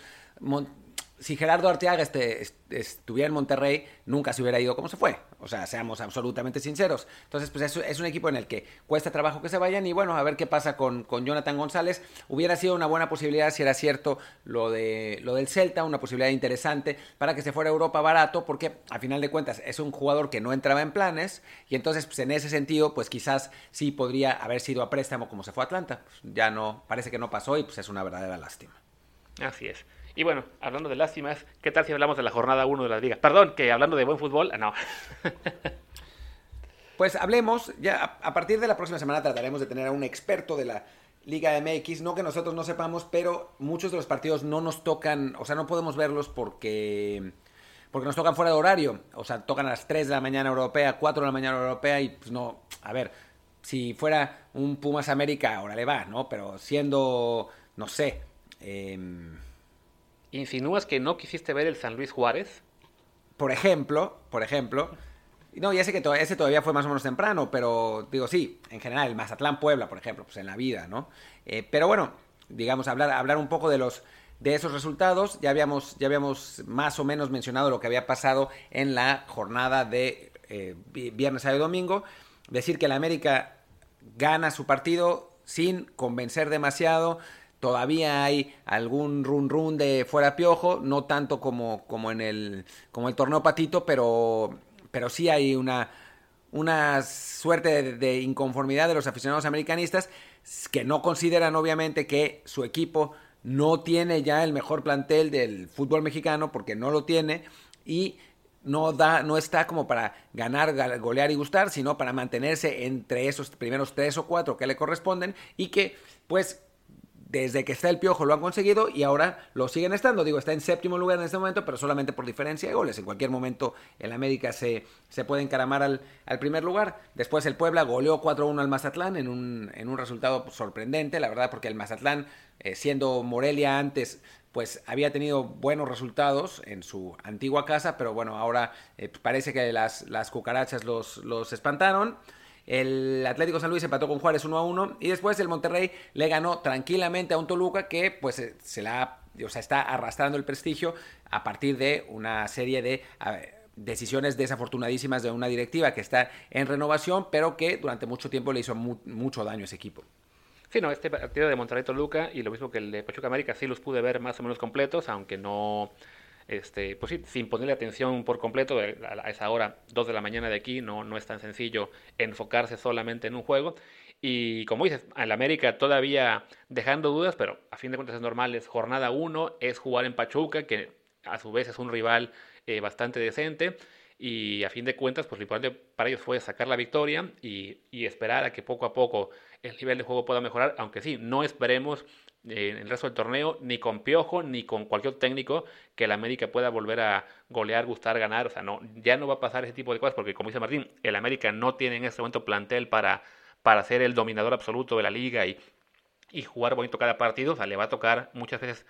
Speaker 1: si Gerardo Arteaga este, estuviera en Monterrey, nunca se hubiera ido como se fue. O sea, seamos absolutamente sinceros. Entonces, pues es, un equipo en el que cuesta trabajo que se vayan y bueno, a ver qué pasa con, con, Jonathan González. Hubiera sido una buena posibilidad si era cierto lo, de, lo del Celta, una posibilidad interesante para que se fuera a Europa barato, porque a final de cuentas es un jugador que no entraba en planes y entonces, pues en ese sentido, pues quizás sí podría haber sido a préstamo como se fue a Atlanta. Pues, ya no, parece que no pasó y pues es una verdadera lástima.
Speaker 2: Así es. Y bueno, hablando de lástimas, ¿qué tal si hablamos de la jornada 1 de la liga? Perdón, que hablando de buen fútbol, no.
Speaker 1: pues hablemos, ya a partir de la próxima semana trataremos de tener a un experto de la Liga MX, no que nosotros no sepamos, pero muchos de los partidos no nos tocan, o sea, no podemos verlos porque porque nos tocan fuera de horario, o sea, tocan a las 3 de la mañana europea, 4 de la mañana europea y pues no, a ver, si fuera un Pumas América, ahora le va, ¿no? Pero siendo, no sé, eh,
Speaker 2: ¿Insinúas que no quisiste ver el San Luis Juárez?
Speaker 1: Por ejemplo, por ejemplo. No, ya sé que ese todavía fue más o menos temprano, pero digo, sí, en general, el Mazatlán Puebla, por ejemplo, pues en la vida, ¿no? Eh, pero bueno, digamos, hablar, hablar un poco de los de esos resultados. Ya habíamos, ya habíamos más o menos mencionado lo que había pasado en la jornada de eh, viernes, sábado y domingo. Decir que el América gana su partido sin convencer demasiado, todavía hay algún run run de fuera piojo, no tanto como, como en el, como el torneo patito, pero, pero sí hay una, una suerte de, inconformidad de los aficionados americanistas que no consideran obviamente que su equipo no tiene ya el mejor plantel del fútbol mexicano porque no lo tiene y no da no está como para ganar, golear y gustar, sino para mantenerse entre esos primeros tres o cuatro que le corresponden y que pues desde que está el Piojo lo han conseguido y ahora lo siguen estando. Digo, está en séptimo lugar en este momento, pero solamente por diferencia de goles. En cualquier momento el América se, se puede encaramar al, al, primer lugar. Después el Puebla goleó 4-1 al Mazatlán en un, en un resultado sorprendente, la verdad, porque el Mazatlán, eh, siendo Morelia antes, pues había tenido buenos resultados en su antigua casa, pero bueno, ahora eh, parece que las, las cucarachas los, los espantaron. El Atlético San Luis empató con Juárez 1 a 1 y después el Monterrey le ganó tranquilamente a un Toluca que pues se la o sea, está arrastrando el prestigio a partir de una serie de decisiones desafortunadísimas de una directiva que está en renovación, pero que durante mucho tiempo le hizo mucho daño a ese equipo.
Speaker 2: Sí, no, este partido de Monterrey Toluca y lo mismo que el de Pachuca América sí los pude ver más o menos completos, aunque no, este, pues sí, sin ponerle atención por completo a esa hora, 2 de la mañana de aquí, no, no es tan sencillo enfocarse solamente en un juego. Y como dices, el América todavía dejando dudas, pero a fin de cuentas es normal, es jornada 1, es jugar en Pachuca, que a su vez es un rival eh, bastante decente. Y a fin de cuentas, pues lo importante para ellos fue sacar la victoria y, esperar a que poco a poco el nivel de juego pueda mejorar. Aunque sí, no esperemos eh, en el resto del torneo, ni con Piojo, ni con cualquier técnico, que el América pueda volver a golear, gustar, ganar. O sea, no, ya no va a pasar ese tipo de cosas, porque como dice Martín, el América no tiene en este momento plantel para, para ser el dominador absoluto de la liga y, y jugar bonito cada partido. O sea, le va a tocar muchas veces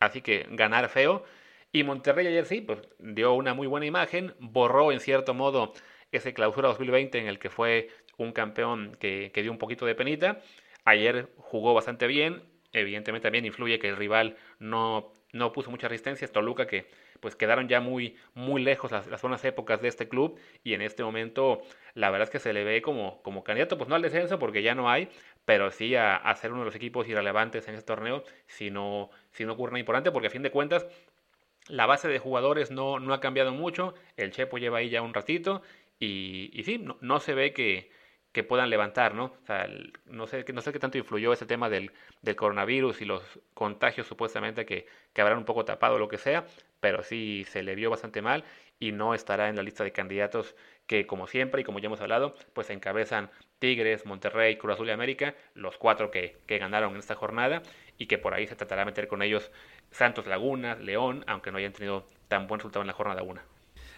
Speaker 2: así que ganar feo. Y Monterrey ayer sí, pues dio una muy buena imagen, borró en cierto modo ese clausura 2020 en el que fue un campeón que, dio un poquito de penita. Ayer jugó bastante bien, evidentemente también influye que el rival no, no puso mucha resistencia, Toluca que pues quedaron ya muy, muy lejos las, buenas épocas de este club y en este momento la verdad es que se le ve como, como candidato, pues no al descenso porque ya no hay, pero sí a, ser uno de los equipos irrelevantes en este torneo si no, si no ocurre nada importante porque a fin de cuentas la base de jugadores no, no ha cambiado mucho, el Chepo lleva ahí ya un ratito y, y sí, no, no, se ve que, que, puedan levantar, ¿no? O sea, no sé, no sé qué tanto influyó ese tema del, del coronavirus y los contagios supuestamente que, que habrán un poco tapado o lo que sea, pero sí se le vio bastante mal y no estará en la lista de candidatos que como siempre y como ya hemos hablado, pues encabezan Tigres, Monterrey, Cruz Azul y América, los cuatro que, que ganaron en esta jornada y que por ahí se tratará de meter con ellos Santos Laguna, León, aunque no hayan tenido tan buen resultado en la jornada 1.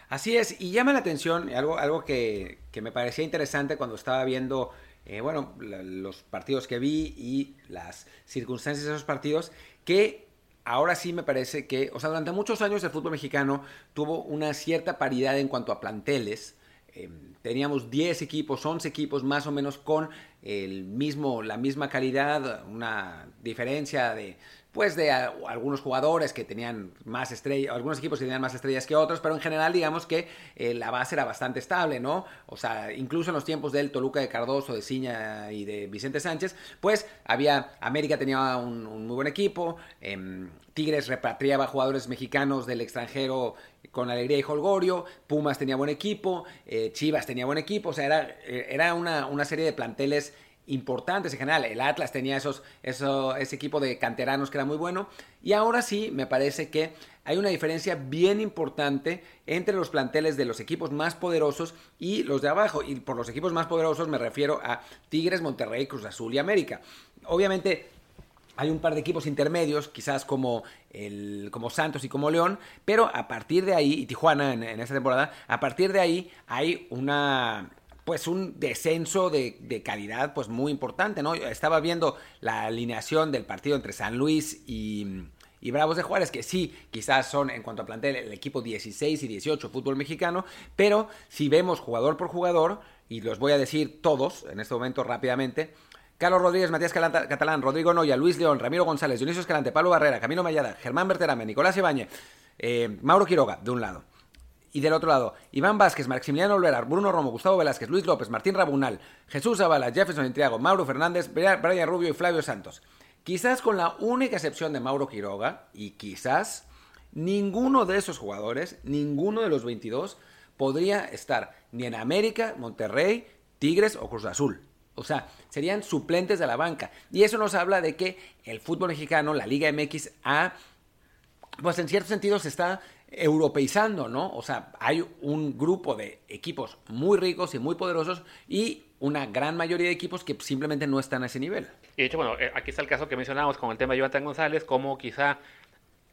Speaker 1: Así es, y llama la atención algo, algo que, me parecía interesante cuando estaba viendo, eh, bueno, los partidos que vi y las circunstancias de esos partidos, que ahora sí me parece que, o sea, durante muchos años el fútbol mexicano tuvo una cierta paridad en cuanto a planteles. Em, teníamos 10 equipos, 11 equipos más o menos con el mismo, la misma calidad, una diferencia de pues de algunos jugadores que tenían más estrellas, algunos equipos que tenían más estrellas que otros, pero en general digamos que eh, la base era bastante estable, ¿no? O sea, incluso en los tiempos del Toluca de Cardoso, de Ciña y de Vicente Sánchez, pues había, América tenía un, muy buen equipo, em, Tigres repatriaba jugadores mexicanos del extranjero con alegría y holgorio, Pumas tenía buen equipo, eh, Chivas tenía buen equipo, o sea, era, eh, era una, una serie de planteles importantes en general. El Atlas tenía esos, eso, ese equipo de canteranos que era muy bueno. Y ahora sí, me parece que hay una diferencia bien importante entre los planteles de los equipos más poderosos y los de abajo. Y por los equipos más poderosos me refiero a Tigres, Monterrey, Cruz Azul y América. Obviamente hay un par de equipos intermedios, quizás como, el, como Santos y como León, pero a partir de ahí, y Tijuana en esta temporada, a partir de ahí hay una pues un descenso de, calidad pues muy importante, ¿no? Estaba viendo la alineación del partido entre San Luis y, Bravos de Juárez, que sí, quizás son en cuanto a plantel el equipo 16 y 18 fútbol mexicano, pero si vemos jugador por jugador, y los voy a decir todos en este momento rápidamente, Carlos Rodríguez, Matías Catalán, Rodrigo Noya, Luis León, Ramiro González, Dionisio Escalante, Pablo Barrera, Camino Mayada, Germán Berterame, Nicolás Ibañez, eh, Mauro Quiroga, de un lado. Y del otro lado, Iván Vázquez, Maximiliano Olvera, Bruno Romo, Gustavo Velázquez, Luis López, Martín Rabunal, Jesús Zavala, Jefferson Intriago, Mauro Fernández, Brian Rubio y Flavio Santos. Quizás con la única excepción de Mauro Quiroga, y quizás ninguno de esos jugadores, ninguno de los 22, podría estar ni en América, Monterrey, Tigres o Cruz Azul. O sea, serían suplentes de la banca. Y eso nos habla de que el fútbol mexicano, la Liga MX, ha, pues en cierto sentido se está europeizando, ¿no? O sea, hay un grupo de equipos muy ricos y muy poderosos y una gran mayoría de equipos que simplemente no están a ese nivel.
Speaker 2: Y de hecho, bueno, eh, aquí está el caso que mencionamos con el tema de Jonathan González, como quizá,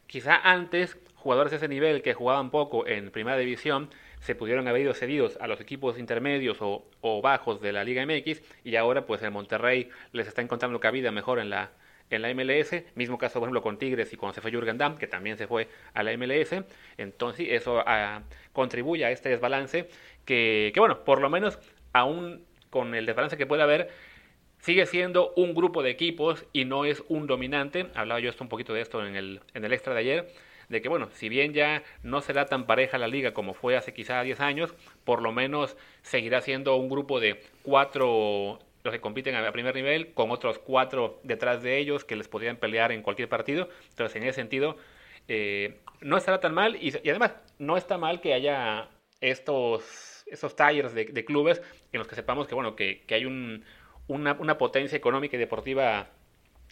Speaker 2: quizá antes jugadores de ese nivel que jugaban poco en primera división se pudieron haber ido cedidos a los equipos intermedios o, o bajos de la Liga MX y ahora pues el Monterrey les está encontrando cabida mejor en la en la MLS, mismo caso por ejemplo con Tigres y cuando se fue Jürgen que también se fue a la MLS, entonces eso ah, contribuye a este desbalance que, que, bueno, por lo menos aún con el desbalance que puede haber, sigue siendo un grupo de equipos y no es un dominante. Hablaba yo esto un poquito de esto en el, en el extra de ayer, de que bueno, si bien ya no será tan pareja la liga como fue hace quizá 10 años, por lo menos seguirá siendo un grupo de cuatro los que compiten a primer nivel, con otros cuatro detrás de ellos que les podrían pelear en cualquier partido. Entonces, en ese sentido, eh, no estará tan mal y, además no está mal que haya estos, estos tallers de, clubes en los que sepamos que, bueno, que, hay una, una potencia económica y deportiva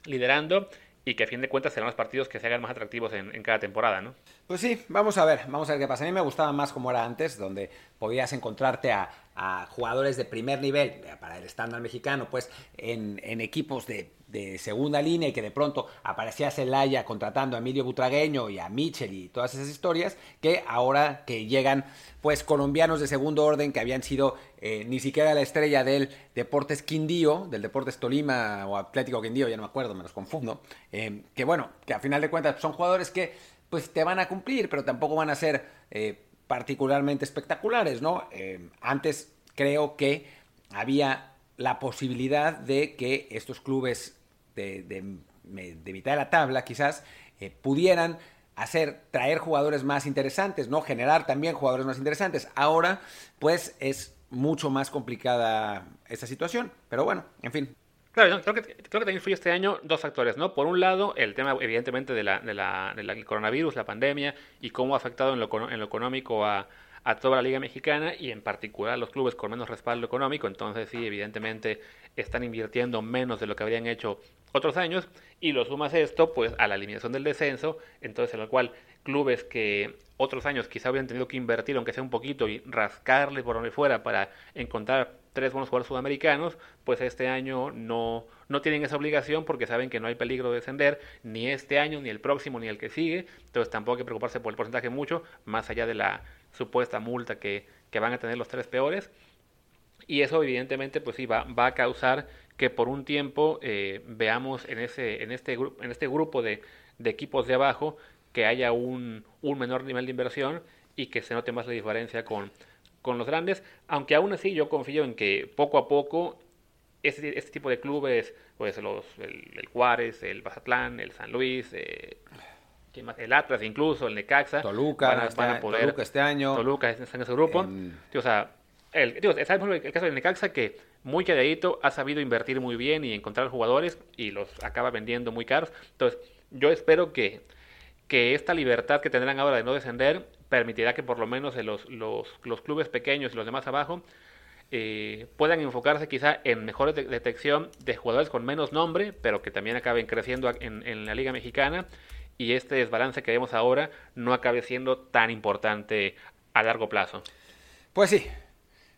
Speaker 2: liderando y que a fin de cuentas serán los partidos que se hagan más atractivos en, en, cada temporada, ¿no?
Speaker 1: Pues sí, vamos a ver, vamos a ver qué pasa. A mí me gustaba más como era antes, donde podías encontrarte a, a jugadores de primer nivel para el estándar mexicano, pues en, equipos de, segunda línea y que de pronto aparecía Celaya contratando a Emilio Butragueño y a Mitchell y todas esas historias, que ahora que llegan pues colombianos de segundo orden que habían sido eh, ni siquiera la estrella del Deportes Quindío, del Deportes Tolima o Atlético Quindío, ya no me acuerdo, me los confundo, eh, que bueno, que a final de cuentas son jugadores que pues te van a cumplir, pero tampoco van a ser... Eh, particularmente espectaculares, ¿no? Eh, antes creo que había la posibilidad de que estos clubes de, mitad de la tabla quizás eh, pudieran hacer, traer jugadores más interesantes, ¿no? Generar también jugadores más interesantes. Ahora, pues es mucho más complicada esta situación. Pero bueno, en fin.
Speaker 2: Claro, creo, que, creo que también influye este año dos factores, ¿no? Por un lado, el tema, evidentemente, de la, de la, del coronavirus, la pandemia, y cómo ha afectado en lo, económico a, a toda la Liga Mexicana y en particular a los clubes con menos respaldo económico. Entonces, sí, evidentemente, están invirtiendo menos de lo que habrían hecho otros años. Y lo sumas esto, pues, a la eliminación del descenso, entonces, en lo cual clubes que otros años quizá habrían tenido que invertir, aunque sea un poquito, y rascarle por donde fuera para encontrar tres buenos jugadores sudamericanos, pues este año no, no tienen esa obligación porque saben que no hay peligro de descender ni este año, ni el próximo, ni el que sigue. Entonces tampoco hay que preocuparse por el porcentaje mucho, más allá de la supuesta multa que, que van a tener los tres peores. Y eso evidentemente pues sí va, va a causar que por un tiempo eh, veamos en, ese, en, este, en este grupo de, de equipos de abajo que haya un, un menor nivel de inversión y que se note más la diferencia con, con los grandes, aunque aún así yo confío en que poco a poco este, este tipo de clubes, pues los, el, Juárez, el Bazatlán, el San Luis, eh, el Atlas incluso, el Necaxa,
Speaker 1: Toluca, van a, este poder, Toluca este año,
Speaker 2: Toluca está en ese grupo, o sea, el, el, caso del Necaxa que muy calladito ha sabido invertir muy bien y encontrar jugadores y los acaba vendiendo muy caros, entonces yo espero que que esta libertad que tendrán ahora de no descender permitirá que por lo menos los, los, clubes pequeños y los demás abajo eh, puedan enfocarse quizá en mejor detección de jugadores con menos nombre, pero que también acaben creciendo en, en, la Liga Mexicana y este desbalance que vemos ahora no acabe siendo tan importante a largo plazo.
Speaker 1: Pues sí,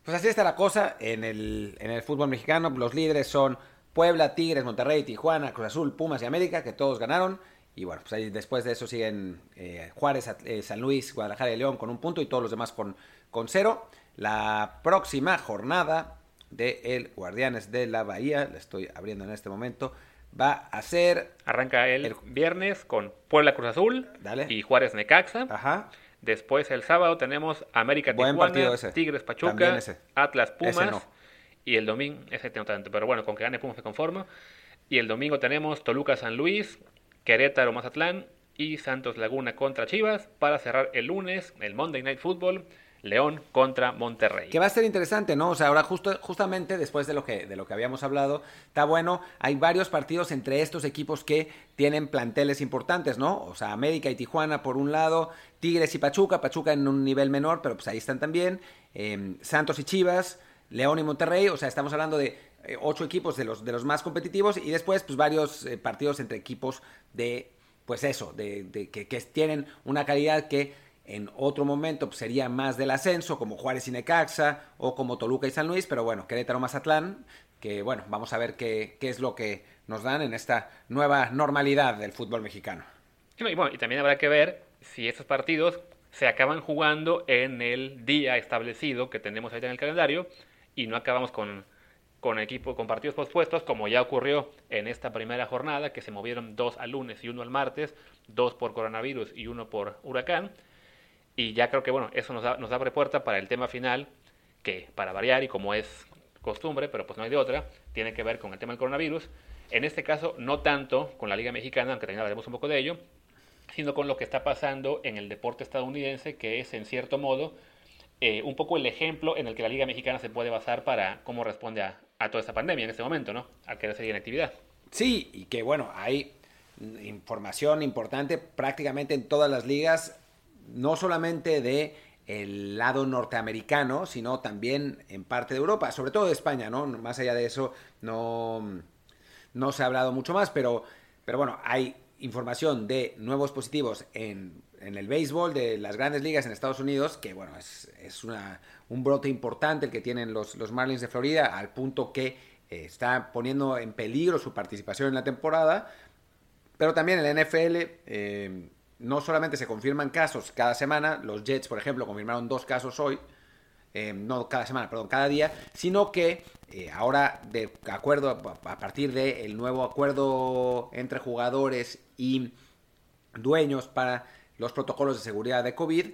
Speaker 1: pues así está la cosa en el, en el fútbol mexicano. Los líderes son Puebla, Tigres, Monterrey, Tijuana, Cruz Azul, Pumas y América, que todos ganaron. Y bueno, pues ahí después de eso siguen eh, Juárez, eh, San Luis, Guadalajara y León con un punto y todos los demás con, con cero. La próxima jornada de el Guardianes de la Bahía, la estoy abriendo en este momento, va a ser...
Speaker 2: Arranca el, viernes con Puebla Cruz Azul y Juárez Necaxa.
Speaker 1: Ajá.
Speaker 2: Después el sábado tenemos América Tijuana, Tigres Pachuca, Atlas Pumas. Y el domingo, ese tengo tanto, pero bueno, con que gane Pumas se conforma. Y el domingo tenemos Toluca San Luis, Querétaro Mazatlán y Santos Laguna contra Chivas para cerrar el lunes el Monday Night Football. León contra Monterrey.
Speaker 1: Que va a ser interesante, ¿no? O sea, ahora justo, justamente después de lo, que, de lo que habíamos hablado, está bueno, hay varios partidos entre estos equipos que tienen planteles importantes, ¿no? O sea, América y Tijuana por un lado, Tigres y Pachuca, Pachuca en un nivel menor, pero pues ahí están también, em, Santos y Chivas, León y Monterrey, o sea, estamos hablando de eh, ocho equipos de los, de los más competitivos y después pues varios eh, partidos entre equipos de, pues eso, de, que, tienen una calidad que en otro momento pues, sería más del ascenso, como Juárez y Necaxa o como Toluca y San Luis, pero bueno, Querétaro Mazatlán, que bueno, vamos a ver qué, qué es lo que nos dan en esta nueva normalidad del fútbol mexicano.
Speaker 2: Y, bueno, y también habrá que ver si estos partidos se acaban jugando en el día establecido que tenemos ahí en el calendario y no acabamos con con equipo con partidos pospuestos, como ya ocurrió en esta primera jornada, que se movieron dos al lunes y uno al martes, dos por coronavirus y uno por huracán. Y ya creo que bueno, eso nos, da, nos abre puerta para el tema final, que para variar y como es costumbre, pero pues no hay de otra, tiene que ver con el tema del coronavirus. En este caso, no tanto con la Liga Mexicana, aunque también hablaremos un poco de ello, sino con lo que está pasando en el deporte estadounidense, que es en cierto modo eh, un poco el ejemplo en el que la Liga Mexicana se puede basar para cómo responde a, toda esta pandemia en este momento, ¿no? A querer seguir en actividad.
Speaker 1: Sí, y que bueno, hay información importante prácticamente en todas las ligas, no solamente de el lado norteamericano, sino también en parte de Europa, sobre todo de España, ¿no? Más allá de eso, no, no se ha hablado mucho más, pero, pero bueno, hay información de nuevos positivos en, en, el béisbol de las grandes ligas en Estados Unidos, que bueno, es, es una, un brote importante el que tienen los, los Marlins de Florida, al punto que eh, está poniendo en peligro su participación en la temporada, pero también en la NFL eh, no solamente se confirman casos cada semana, los Jets, por ejemplo, confirmaron dos casos hoy, eh, no cada semana, perdón, cada día, sino que ahora, de acuerdo a partir del nuevo acuerdo entre jugadores y dueños para los protocolos de seguridad de COVID,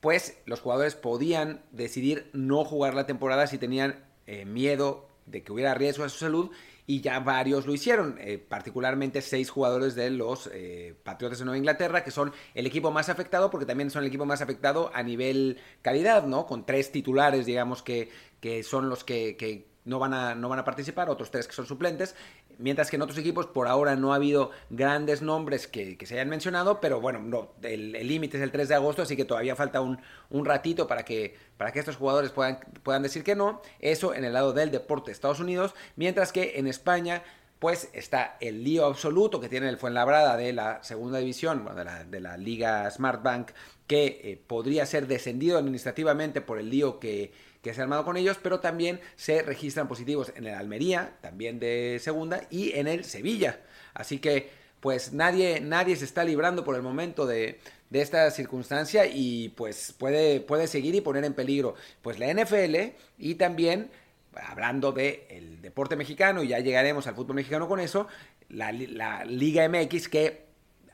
Speaker 1: pues los jugadores podían decidir no jugar la temporada si tenían miedo de que hubiera riesgo a su salud y ya varios lo hicieron, eh, particularmente seis jugadores de los eh, Patriotas de Nueva Inglaterra, que son el equipo más afectado, porque también son el equipo más afectado a nivel calidad, ¿no? Con tres titulares, digamos, que, que son los que no van, a, no van a participar, otros tres que son suplentes, mientras que en otros equipos por ahora no ha habido grandes nombres que, se hayan mencionado, pero bueno, no, el límite es el 3 de agosto, así que todavía falta un, un, ratito para que, para que estos jugadores puedan, puedan decir que no. Eso en el lado del deporte de Estados Unidos, mientras que en España pues está el lío absoluto que tiene el Fuenlabrada de la segunda división, de, la, de la Liga Smart Bank, que eh, podría ser descendido administrativamente por el lío que, que se ha armado con ellos, pero también se registran positivos en el Almería, también de segunda, y en el Sevilla. Así que, pues nadie, nadie se está librando por el momento de, de esta circunstancia y pues puede, puede seguir y poner en peligro pues la NFL y también hablando del el deporte mexicano, y ya llegaremos al fútbol mexicano con eso, la, la, Liga MX que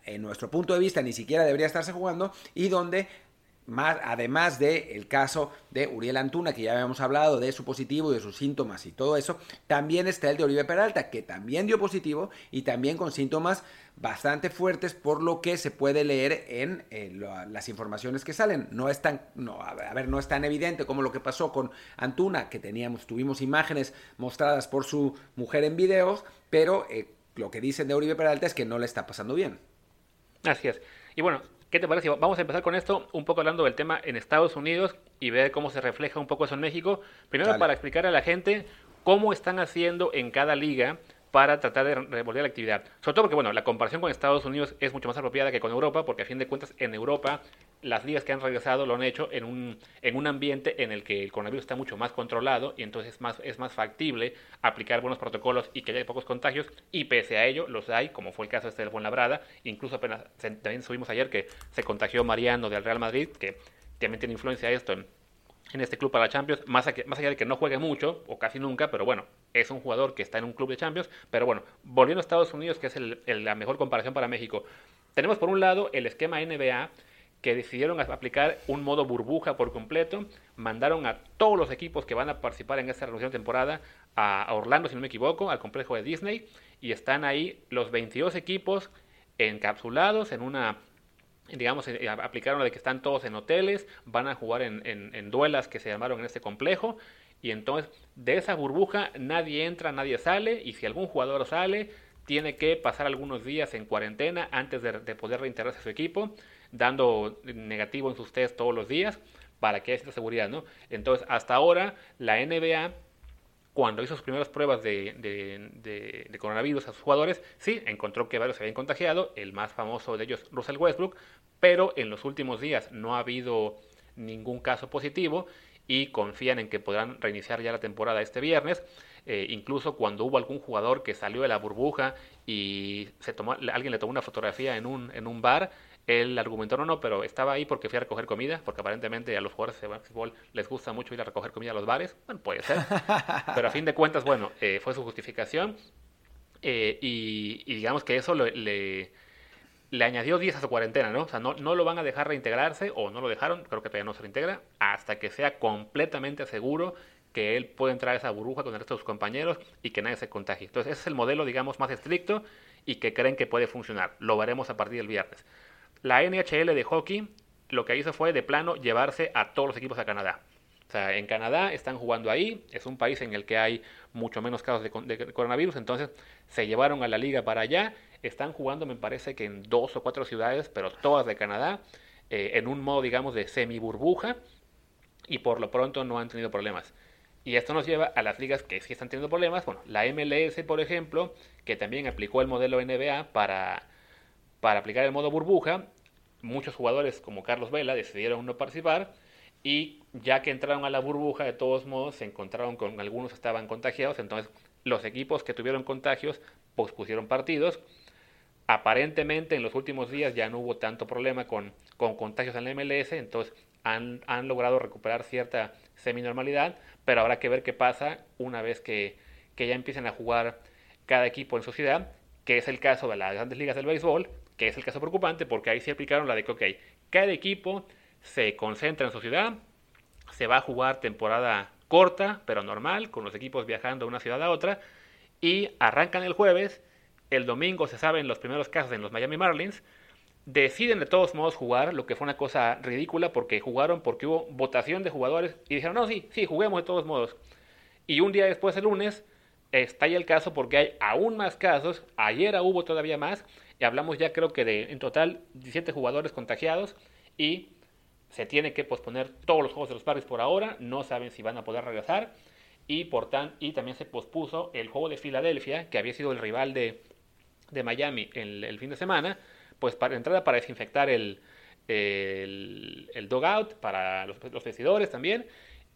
Speaker 1: en nuestro punto de vista ni siquiera debería estarse jugando y donde más, además del el caso de Uriel Antuna, que ya habíamos hablado de su positivo y de sus síntomas y todo eso, también está el de Oribe Peralta, que también dio positivo y también con síntomas bastante fuertes, por lo que se puede leer en las informaciones que salen. No es tan, no, a ver, no es tan evidente como lo que pasó con Antuna, que teníamos, tuvimos imágenes mostradas por su mujer en videos, pero eh, lo que dicen de Oribe Peralta es que no le está pasando bien.
Speaker 2: Así es. Y bueno, ¿Qué te parece? Vamos a empezar con esto, un poco hablando del tema en Estados Unidos y ver cómo se refleja un poco eso en México. Primero para explicar a la gente cómo están haciendo en cada liga para tratar de revolver la actividad. Sobre todo porque, bueno, la comparación con Estados Unidos es mucho más apropiada que con Europa, porque a fin de cuentas en Europa las ligas que han regresado lo han hecho en un, en un ambiente en el que el coronavirus está mucho más controlado y entonces es más, es más factible aplicar buenos protocolos y que haya pocos contagios y pese a ello los hay, como fue el caso este del Buenlabrada, incluso apenas también subimos ayer que se contagió Mariano del Real Madrid, que también tiene influencia esto en en este club para la Champions, más, más allá de que no juegue mucho, o casi nunca, pero bueno, es un jugador que está en un club de Champions, pero bueno, volviendo a Estados Unidos, que es la mejor comparación para México, tenemos por un lado el esquema NBA, que decidieron aplicar un modo burbuja por completo, mandaron a todos los equipos que van a participar en esta renovación de temporada a Orlando, si no me equivoco, al complejo de Disney, y están ahí los 22 equipos encapsulados en una digamos, eh, aplicaron lo de que están todos en hoteles, van a jugar en, en, duelas que se llamaron en este complejo, y entonces de esa burbuja nadie entra, nadie sale, y si algún jugador sale, tiene que pasar algunos días en cuarentena antes de, de poder reintegrarse a su equipo, dando negativo en sus test todos los días, para que haya esta seguridad, ¿no? Entonces, hasta ahora, la NBA cuando hizo sus primeras pruebas de, de, coronavirus a sus jugadores, sí, encontró que varios se habían contagiado, el más famoso de ellos, Russell Westbrook, pero en los últimos días no ha habido ningún caso positivo y confían en que podrán reiniciar ya la temporada este viernes. Eh, incluso cuando hubo algún jugador que salió de la burbuja y se tomó, alguien le tomó una fotografía en un, en un bar, él argumentó, no, no, pero estaba ahí porque fui a recoger comida, porque aparentemente a los jugadores de fútbol les gusta mucho ir a recoger comida a los bares. Bueno, puede ser. pero a fin de cuentas, bueno, eh, fue su justificación. Eh, y, digamos que eso le, le añadió días a su cuarentena, ¿no? O sea, no, no lo van a dejar reintegrarse, o no lo dejaron, creo que todavía no se reintegra, hasta que sea completamente seguro que él puede entrar a esa burbuja con el resto de sus compañeros y que nadie se contagie. Entonces ese es el modelo, digamos, más estricto y que creen que puede funcionar. Lo veremos a partir del viernes. La NHL de hockey lo que hizo fue de plano llevarse a todos los equipos a Canadá. O sea, en Canadá están jugando ahí, es un país en el que hay mucho menos casos de, coronavirus, entonces se llevaron a la liga para allá, están jugando me parece que en dos o cuatro ciudades, pero todas de Canadá, eh, en un modo digamos de semi burbuja y por lo pronto no han tenido problemas. Y esto nos lleva a las ligas que sí están teniendo problemas. Bueno, la MLS, por ejemplo, que también aplicó el modelo NBA para, para aplicar el modo burbuja. Muchos jugadores como Carlos Vela decidieron no participar y ya que entraron a la burbuja, de todos modos se encontraron con algunos que estaban contagiados. Entonces, los equipos que tuvieron contagios pospusieron partidos. Aparentemente, en los últimos días ya no hubo tanto problema con, con contagios en la MLS. Entonces, han, han logrado recuperar cierta semi-normalidad pero habrá que ver qué pasa una vez que, ya empiecen a jugar cada equipo en su ciudad, que es el caso de las grandes ligas del béisbol, que es el caso preocupante porque ahí se aplicaron la de que, ok, cada equipo se concentra en su ciudad, se va a jugar temporada corta, pero normal, con los equipos viajando de una ciudad a otra, y arrancan el jueves, el domingo se saben los primeros casos en los Miami Marlins, deciden de todos modos jugar, lo que fue una cosa ridícula porque jugaron porque hubo votación de jugadores y dijeron, no, sí, sí, juguemos de todos modos. Y un día después, el lunes, estalla el caso porque hay aún más casos, ayer hubo todavía más, y hablamos ya creo que de en total 17 jugadores contagiados y se tiene que posponer todos los juegos de los padres por ahora, no saben si van a poder regresar y por tan, y también se pospuso el juego de Filadelfia, que había sido el rival de, de Miami en el fin de semana, pues para entrada para desinfectar el, el, el dugout, para los, los, vestidores también.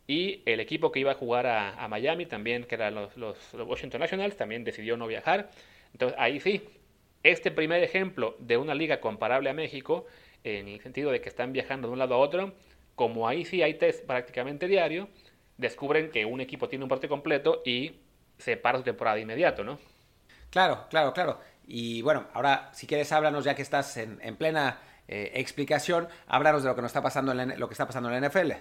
Speaker 2: Y el equipo que iba a jugar a, Miami también, que eran los, los, Washington Nationals, también decidió no viajar. Entonces ahí sí, este primer ejemplo de una liga comparable a México, en el sentido de que están viajando de un lado a otro, como ahí sí hay test prácticamente diario, descubren que un equipo tiene un parte completo y se para su temporada de inmediato, ¿no?
Speaker 1: Claro, claro, claro. Y bueno, ahora si quieres háblanos, ya que estás en, plena eh, explicación, háblanos de lo que nos está pasando en lo que está pasando en la NFL.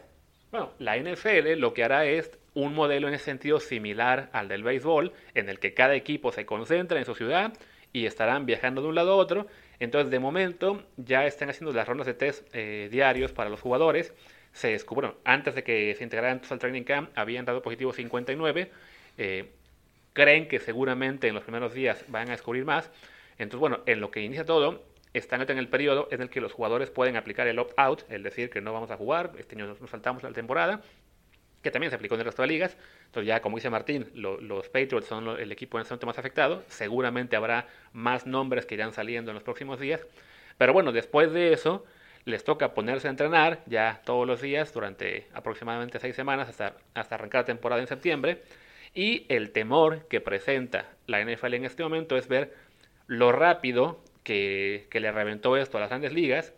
Speaker 2: Bueno, la NFL lo que hará es un modelo en ese sentido similar al del béisbol, en el que cada equipo se concentra en su ciudad y estarán viajando de un lado a otro. Entonces, de momento, ya están haciendo las rondas de test eh, diarios para los jugadores. Se descubrieron, antes de que se integraran al training camp, habían dado positivo 59. Eh, creen que seguramente en los primeros días van a descubrir más. Entonces, bueno, en lo que inicia todo, están en el periodo en el que los jugadores pueden aplicar el opt-out, es decir, que no vamos a jugar, este año nos saltamos la temporada, que también se aplicó en el resto de ligas. Entonces ya, como dice Martín, los Patriots son el equipo en este momento más afectado. Seguramente habrá más nombres que irán saliendo en los próximos días. Pero bueno, después de eso, les toca ponerse a entrenar ya todos los días durante aproximadamente seis semanas hasta, hasta arrancar la temporada en septiembre. Y el temor que presenta la NFL en este momento es ver lo rápido que, le reventó esto a las grandes ligas,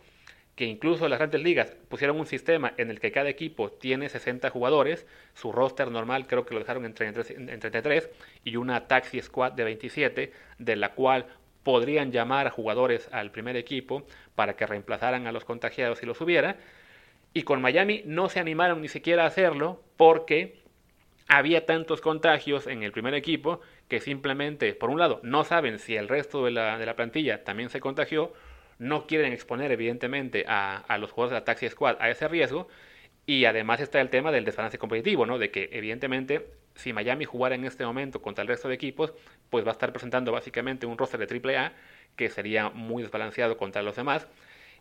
Speaker 2: que incluso las grandes ligas pusieron un sistema en el que cada equipo tiene 60 jugadores, su roster normal creo que lo dejaron en 33, y una taxi squad de 27, de la cual podrían llamar a jugadores al primer equipo para que reemplazaran a los contagiados si los hubiera. Y con Miami no se animaron ni siquiera a hacerlo porque había tantos contagios en el primer equipo que simplemente, por un lado, no saben si el resto de la plantilla también se contagió, no quieren exponer evidentemente a, los jugadores de la Taxi Squad a ese riesgo, y además está el tema del desbalance competitivo, ¿no? De que evidentemente si Miami jugara en este momento contra el resto de equipos, pues va a estar presentando básicamente un roster de AAA que sería muy desbalanceado contra los demás.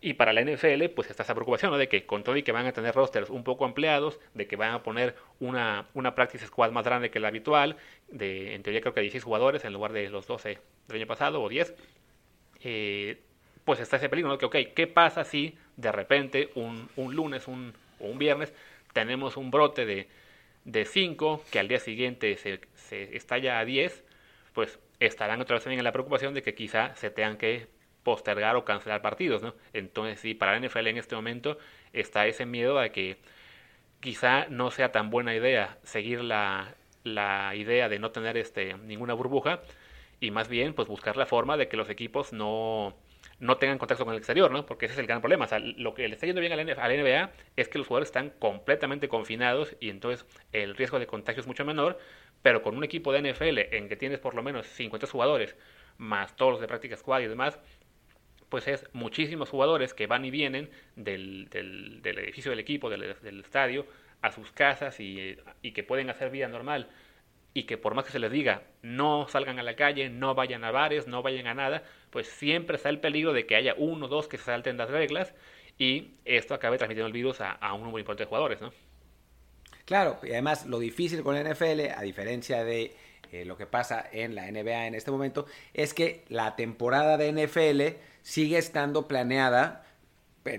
Speaker 2: Y para la NFL, pues está esa preocupación, ¿no? De que con todo y que van a tener rosters un poco ampliados, de que van a poner una, una practice squad más grande que la habitual, de en teoría creo que 16 jugadores en lugar de los 12 del año pasado o 10. Eh, pues está ese peligro, ¿no? Que, ok, ¿qué pasa si de repente un, un lunes un, o un viernes tenemos un brote de, de 5 que al día siguiente se, se estalla a 10? Pues estarán otra vez también en la preocupación de que quizá se tengan que postergar o cancelar partidos, ¿no? Entonces, sí, para la NFL en este momento está ese miedo a que quizá no sea tan buena idea seguir la, la idea de no tener este, ninguna burbuja y más bien pues buscar la forma de que los equipos no, no tengan contacto con el exterior, ¿no? Porque ese es el gran problema. O sea, lo que le está yendo bien a la, NBA es que los jugadores están completamente confinados y entonces el riesgo de contagio es mucho menor, pero con un equipo de NFL en que tienes por lo menos 50 jugadores, más todos los de práctica squad y demás, pues es muchísimos jugadores que van y vienen del, del, edificio del equipo, del, del, estadio, a sus casas y que pueden hacer vida normal y que por más que se les diga no salgan a la calle, no vayan a bares, no vayan a nada, pues siempre está el peligro de que haya uno o dos que se salten las reglas y esto acabe transmitiendo el virus a, a un número importante de jugadores, ¿no?
Speaker 1: Claro, y además lo difícil con la NFL, a diferencia de eh, lo que pasa en la NBA en este momento, es que la temporada de NFL sigue estando planeada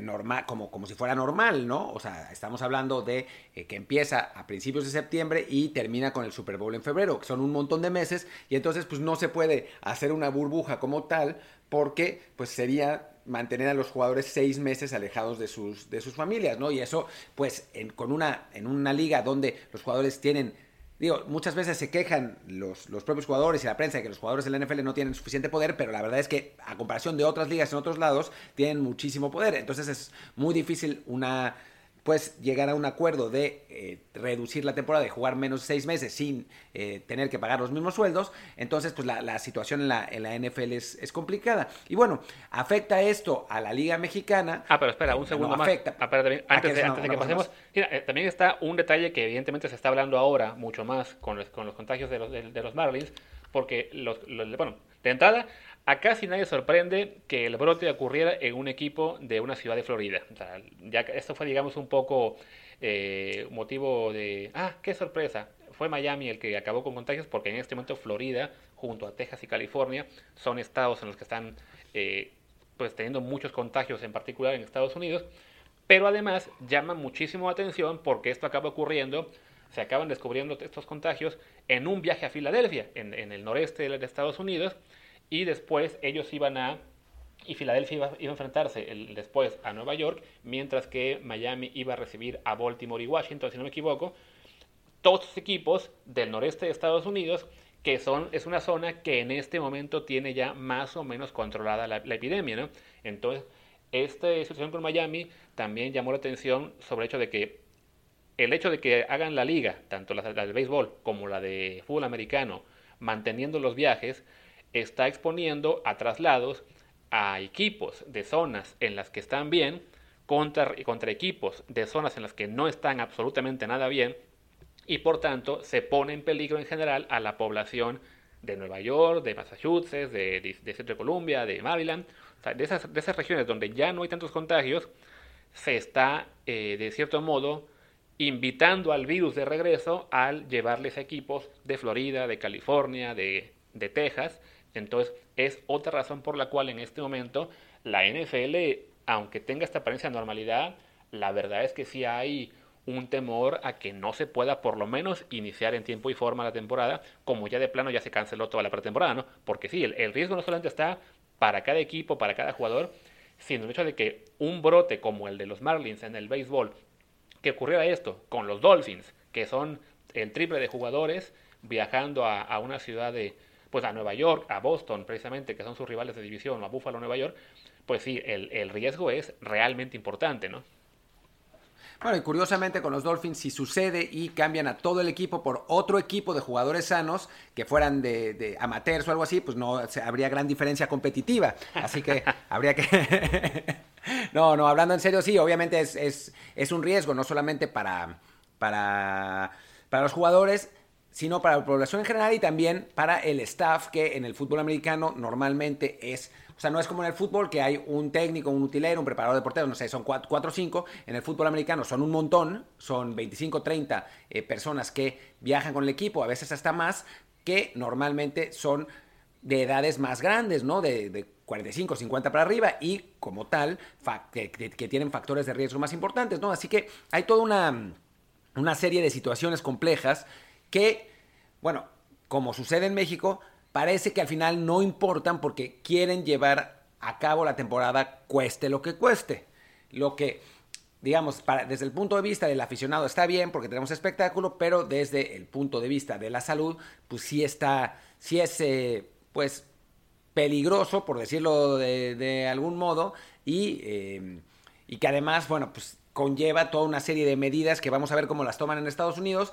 Speaker 1: normal, como, como si fuera normal, ¿no? O sea, estamos hablando de eh, que empieza a principios de septiembre y termina con el Super Bowl en febrero, que son un montón de meses, y entonces pues no se puede hacer una burbuja como tal, porque pues sería mantener a los jugadores seis meses alejados de sus, de sus familias, ¿no? Y eso, pues, en, con una, en una liga donde los jugadores tienen Digo, muchas veces se quejan los, los, propios jugadores y la prensa de que los jugadores de la NFL no tienen suficiente poder, pero la verdad es que a comparación de otras ligas en otros lados, tienen muchísimo poder. Entonces es muy difícil una pues llegar a un acuerdo de eh, reducir la temporada, de jugar menos de seis meses sin eh, tener que pagar los mismos sueldos, entonces pues la, situación en la, en la NFL es, complicada. Y bueno, ¿afecta esto a la Liga Mexicana?
Speaker 2: Ah, pero espera, un segundo más. Afecta. Ah, antes, de, antes de que pasemos, eh, también está un detalle que evidentemente se está hablando ahora mucho más con los, con los contagios de los, de, los Marlins, porque los, bueno, de entrada a casi nadie sorprende que el brote ocurriera en un equipo de una ciudad de Florida. O sea, ya esto fue, digamos, un poco eh, motivo de, ah, qué sorpresa. Fue Miami el que acabó con contagios porque en este momento Florida, junto a Texas y California, son estados en los que están eh, pues teniendo muchos contagios, en particular en Estados Unidos. Pero además llama muchísimo atención porque esto acaba ocurriendo se acaban descubriendo estos contagios en un viaje a Filadelfia, en el noreste de Estados Unidos, y después ellos iban a y Filadelfia iba, a enfrentarse después a Nueva York, mientras que Miami iba a recibir a Baltimore y Washington, si no me equivoco. Todos los equipos del noreste de Estados Unidos, que son, es una zona que en este momento tiene ya más o menos controlada la, epidemia, ¿no? Entonces, esta situación con Miami también llamó la atención sobre el hecho de que el hecho de que hagan la liga, tanto la, la de béisbol como la de fútbol americano, manteniendo los viajes, está exponiendo a traslados a equipos de zonas en las que están bien contra, contra equipos de zonas en las que no están absolutamente nada bien y por tanto se pone en peligro en general a la población de Nueva York, de Massachusetts, de, de, Centro de Columbia, de Maryland, de, esas, de esas regiones donde ya no hay tantos contagios, se está eh, de cierto modo invitando al virus de regreso al llevarles equipos de Florida, de California, de, de Texas, entonces, es otra razón por la cual en este momento la NFL, aunque tenga esta apariencia de normalidad, la verdad es que sí hay un temor a que no se pueda por lo menos iniciar en tiempo y forma la temporada, como ya de plano ya se canceló toda la pretemporada, ¿no? Porque sí, el, riesgo no solamente está para cada equipo, para cada jugador, sino el hecho de que un brote como el de los Marlins en el béisbol, que ocurriera esto con los Dolphins, que son el triple de jugadores viajando a una ciudad de, pues a Nueva York, a Boston precisamente, que son sus rivales de división, o a Buffalo, Nueva York, pues sí, el, riesgo es realmente importante, ¿no?
Speaker 1: Bueno, y curiosamente con los Dolphins, si sucede y cambian a todo el equipo por otro equipo de jugadores sanos que fueran de, amateurs o algo así, pues no habría gran diferencia competitiva. Así que habría que. no, no, hablando en serio, sí, obviamente es, es, un riesgo, no solamente para, para, para los jugadores, sino para la población en general y también para el staff que en el fútbol americano normalmente es, o sea, no es como en el fútbol que hay un técnico, un utilero, un preparador de porteros, no sé, son cuatro o cinco, en el fútbol americano son un montón, son 25 30 eh, personas que viajan con el equipo, a veces hasta más, que normalmente son de edades más grandes, ¿no? De, de 45, 50 para arriba y como tal, que, que, tienen factores de riesgo más importantes, ¿no? Así que hay toda una, una serie de situaciones complejas que, bueno, como sucede en México, parece que al final no importan porque quieren llevar a cabo la temporada cueste lo que cueste. Lo que, digamos, desde el punto de vista del aficionado está bien porque tenemos espectáculo, pero desde el punto de vista de la salud, pues sí está, sí es, eh, pues, peligroso, por decirlo de, algún modo, y, eh, y que además, bueno, pues conlleva toda una serie de medidas que vamos a ver cómo las toman en Estados Unidos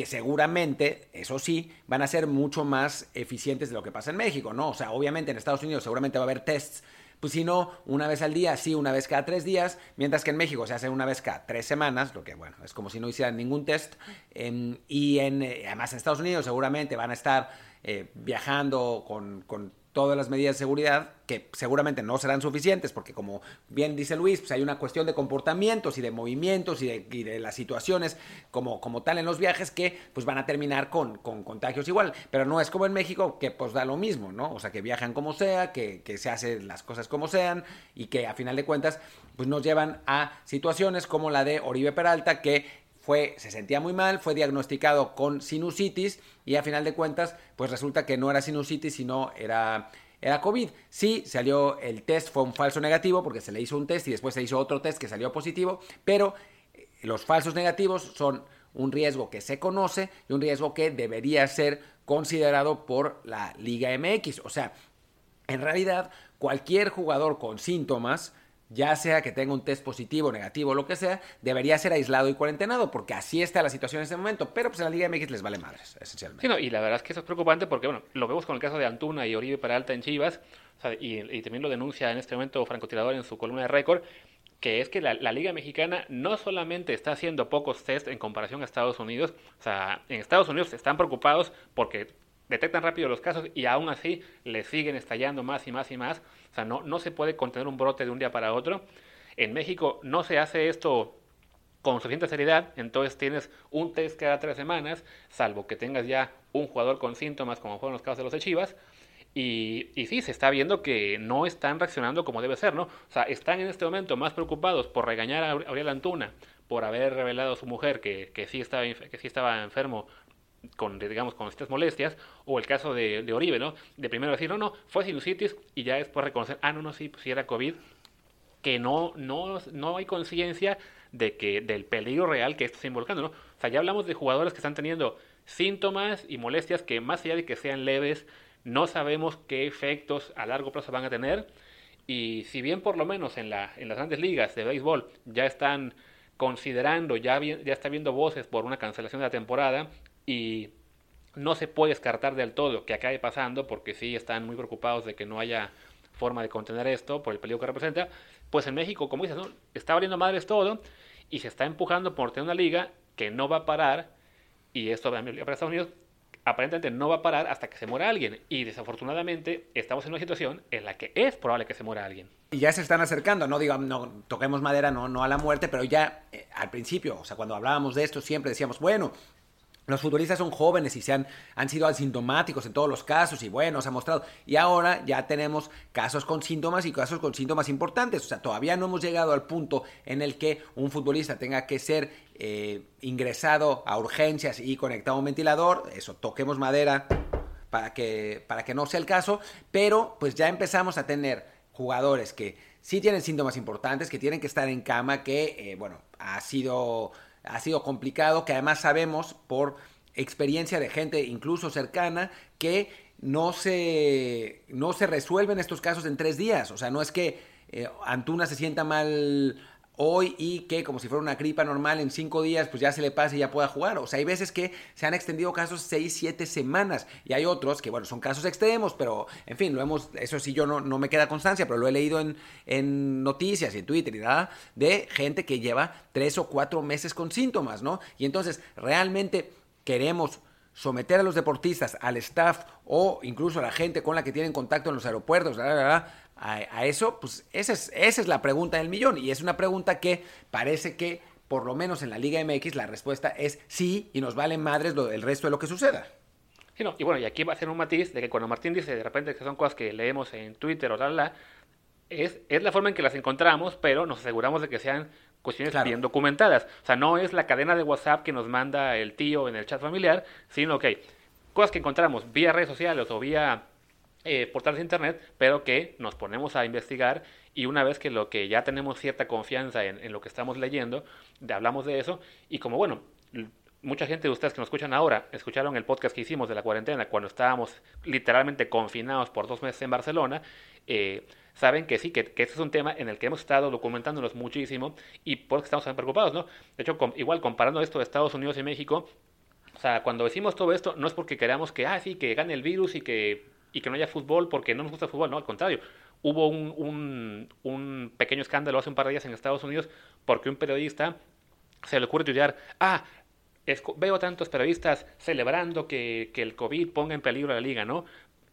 Speaker 1: que seguramente, eso sí, van a ser mucho más eficientes de lo que pasa en México, ¿no? O sea, obviamente en Estados Unidos seguramente va a haber tests, pues si no, una vez al día, sí, una vez cada tres días, mientras que en México se hace una vez cada tres semanas, lo que, bueno, es como si no hicieran ningún test, em, y en, eh, además en Estados Unidos seguramente van a estar eh, viajando con, con todas las medidas de seguridad, que seguramente no serán suficientes, porque como bien dice Luis, pues hay una cuestión de comportamientos y de movimientos y de, las situaciones como, como tal en los viajes que pues van a terminar con, con, contagios igual. Pero no es como en México, que pues da lo mismo, ¿no? O sea, que viajan como sea, que, que se hacen las cosas como sean y que a final de cuentas pues nos llevan a situaciones como la de Oribe Peralta, que fue, se sentía muy mal, fue diagnosticado con sinusitis y a final de cuentas, pues resulta que no era sinusitis, sino era, era COVID. Sí, salió el test, fue un falso negativo porque se le hizo un test y después se hizo otro test que salió positivo, pero eh, los falsos negativos son un riesgo que se conoce y un riesgo que debería ser considerado por la Liga MX. O sea, en realidad, cualquier jugador con síntomas ya sea que tenga un test positivo, negativo, lo que sea, debería ser aislado y cuarentenado, porque así está la situación en este momento. Pero pues en la Liga MX les vale madres, esencialmente.
Speaker 2: Sí, y la verdad es que eso es preocupante porque, bueno, lo vemos con el caso de Antuna y Oribe Peralta en Chivas, y, también lo denuncia en este momento Franco Tirador en su columna de récord, que es que la, la, Liga Mexicana no solamente está haciendo pocos test en comparación a Estados Unidos, o sea, en Estados Unidos están preocupados porque detectan rápido los casos y aún así le siguen estallando más y más y más. O sea, no, no se puede contener un brote de un día para otro. En México no se hace esto con suficiente seriedad, entonces tienes un test cada tres semanas, salvo que tengas ya un jugador con síntomas, como fueron los casos de los de Chivas, y, y, sí, se está viendo que no están reaccionando como debe ser, ¿no? O sea, están en este momento más preocupados por regañar a Auriel Antuna por haber revelado a su mujer que, que, sí estaba, que sí estaba enfermo con, digamos, con estas molestias, o el caso de, de, Oribe, ¿no? De primero decir, no, no, fue sinusitis, y ya después reconocer, ah, no, no, sí, pues sí era COVID, que no, no, no hay conciencia de que, del peligro real que esto está involucrando, ¿no? O sea, ya hablamos de jugadores que están teniendo síntomas y molestias que más allá de que sean leves, no sabemos qué efectos a largo plazo van a tener, y si bien por lo menos en, la, en las grandes ligas de béisbol ya están considerando, ya, ya está viendo voces por una cancelación de la temporada, y no se puede descartar del todo que acabe pasando porque sí están muy preocupados de que no haya forma de contener esto por el peligro que representa, pues en México, como dices, ¿no? está abriendo madres todo y se está empujando por tener una liga que no va a parar y esto para Estados Unidos aparentemente no va a parar hasta que se muera alguien. Y desafortunadamente estamos en una situación en la que es probable que se muera alguien.
Speaker 1: Y ya se están acercando, no digo, no toquemos madera, no, no a la muerte, pero ya eh, al principio, o sea, cuando hablábamos de esto siempre decíamos, bueno, los futbolistas son jóvenes y se han, han, sido asintomáticos en todos los casos y bueno, se ha mostrado. Y ahora ya tenemos casos con síntomas y casos con síntomas importantes. O sea, todavía no hemos llegado al punto en el que un futbolista tenga que ser eh, ingresado a urgencias y conectado a un ventilador. Eso, toquemos madera para que, para que no sea el caso. Pero pues ya empezamos a tener jugadores que sí tienen síntomas importantes, que tienen que estar en cama, que, eh, bueno, ha sido ha sido complicado, que además sabemos por experiencia de gente incluso cercana que no se, no se resuelven estos casos en tres días. O sea, no es que eh, Antuna se sienta mal hoy y que como si fuera una gripa normal en cinco días pues ya se le pase y ya pueda jugar. O sea, hay veces que se han extendido casos seis, siete semanas y hay otros que bueno, son casos extremos, pero en fin, lo hemos, eso sí yo no, no me queda constancia, pero lo he leído en, en noticias y en Twitter y nada, de gente que lleva tres o cuatro meses con síntomas, ¿no? Y entonces realmente queremos someter a los deportistas, al staff o incluso a la gente con la que tienen contacto en los aeropuertos, a, eso, pues esa es, esa es la pregunta del millón. Y es una pregunta que parece que, por lo menos en la Liga MX, la respuesta es sí y nos vale madres lo, el resto de lo que suceda.
Speaker 2: y bueno, y aquí va a ser un matiz de que cuando Martín dice de repente que son cosas que leemos en Twitter o tal, la, es, es la forma en que las encontramos, pero nos aseguramos de que sean cuestiones bien documentadas. O sea, no es la cadena de WhatsApp que nos manda el tío en el chat familiar, sino que cosas que encontramos vía redes sociales o vía eh, portales de internet, pero que nos ponemos a investigar y una vez que lo que ya tenemos cierta confianza en, lo que estamos leyendo, hablamos de eso y como bueno, mucha gente de ustedes que nos escuchan ahora, escucharon el podcast que hicimos de la cuarentena cuando estábamos literalmente confinados por dos meses en Barcelona, eh, saben que sí, que, este es un tema en el que hemos estado documentándonos muchísimo y por eso estamos tan preocupados, ¿no? De hecho, igual comparando esto de Estados Unidos y México, o sea, cuando decimos todo esto, no es porque queramos que, ah, sí, que gane el virus y que, y que no haya fútbol porque no nos gusta el fútbol, no, al contrario. Hubo un, un, un pequeño escándalo hace un par de días en Estados Unidos porque un periodista se le ocurre estudiar, ah, veo tantos periodistas celebrando que, que, el COVID ponga en peligro a la liga, ¿no?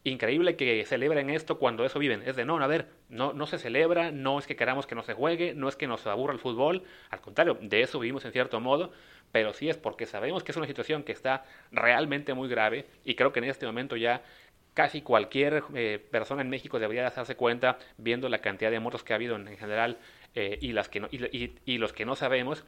Speaker 2: Increíble que celebren esto cuando eso viven. Es de, no, a ver, no, no se celebra, no es que queramos que no se juegue, no es que nos aburra el fútbol, al contrario, de eso vivimos en cierto modo, pero sí es porque sabemos que es una situación que está realmente muy grave y creo que en este momento ya casi cualquier eh, persona en México debería darse cuenta, viendo la cantidad de muertos que ha habido en, general eh, y, las que no, y, y los que no sabemos,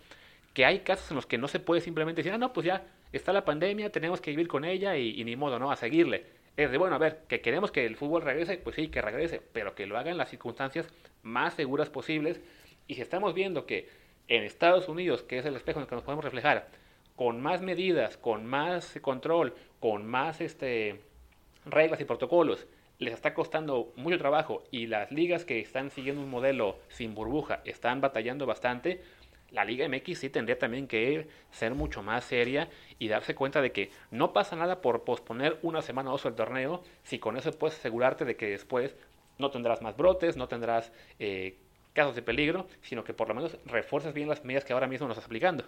Speaker 2: que hay casos en los que no se puede simplemente decir, ah, no, pues ya está la pandemia, tenemos que vivir con ella y, ni modo, ¿no? A seguirle. Es de, bueno, a ver, que queremos que el fútbol regrese, pues sí, que regrese, pero que lo haga en las circunstancias más seguras posibles. Y si estamos viendo que en Estados Unidos, que es el espejo en el que nos podemos reflejar, con más medidas, con más control, con más este, reglas y protocolos, les está costando mucho trabajo y las ligas que están siguiendo un modelo sin burbuja están batallando bastante, la Liga MX sí tendría también que ser mucho más seria y darse cuenta de que no pasa nada por posponer una semana o dos el torneo, si con eso puedes asegurarte de que después no tendrás más brotes, no tendrás eh, casos de peligro, sino que por lo menos refuerces bien las medidas que ahora mismo nos estás aplicando.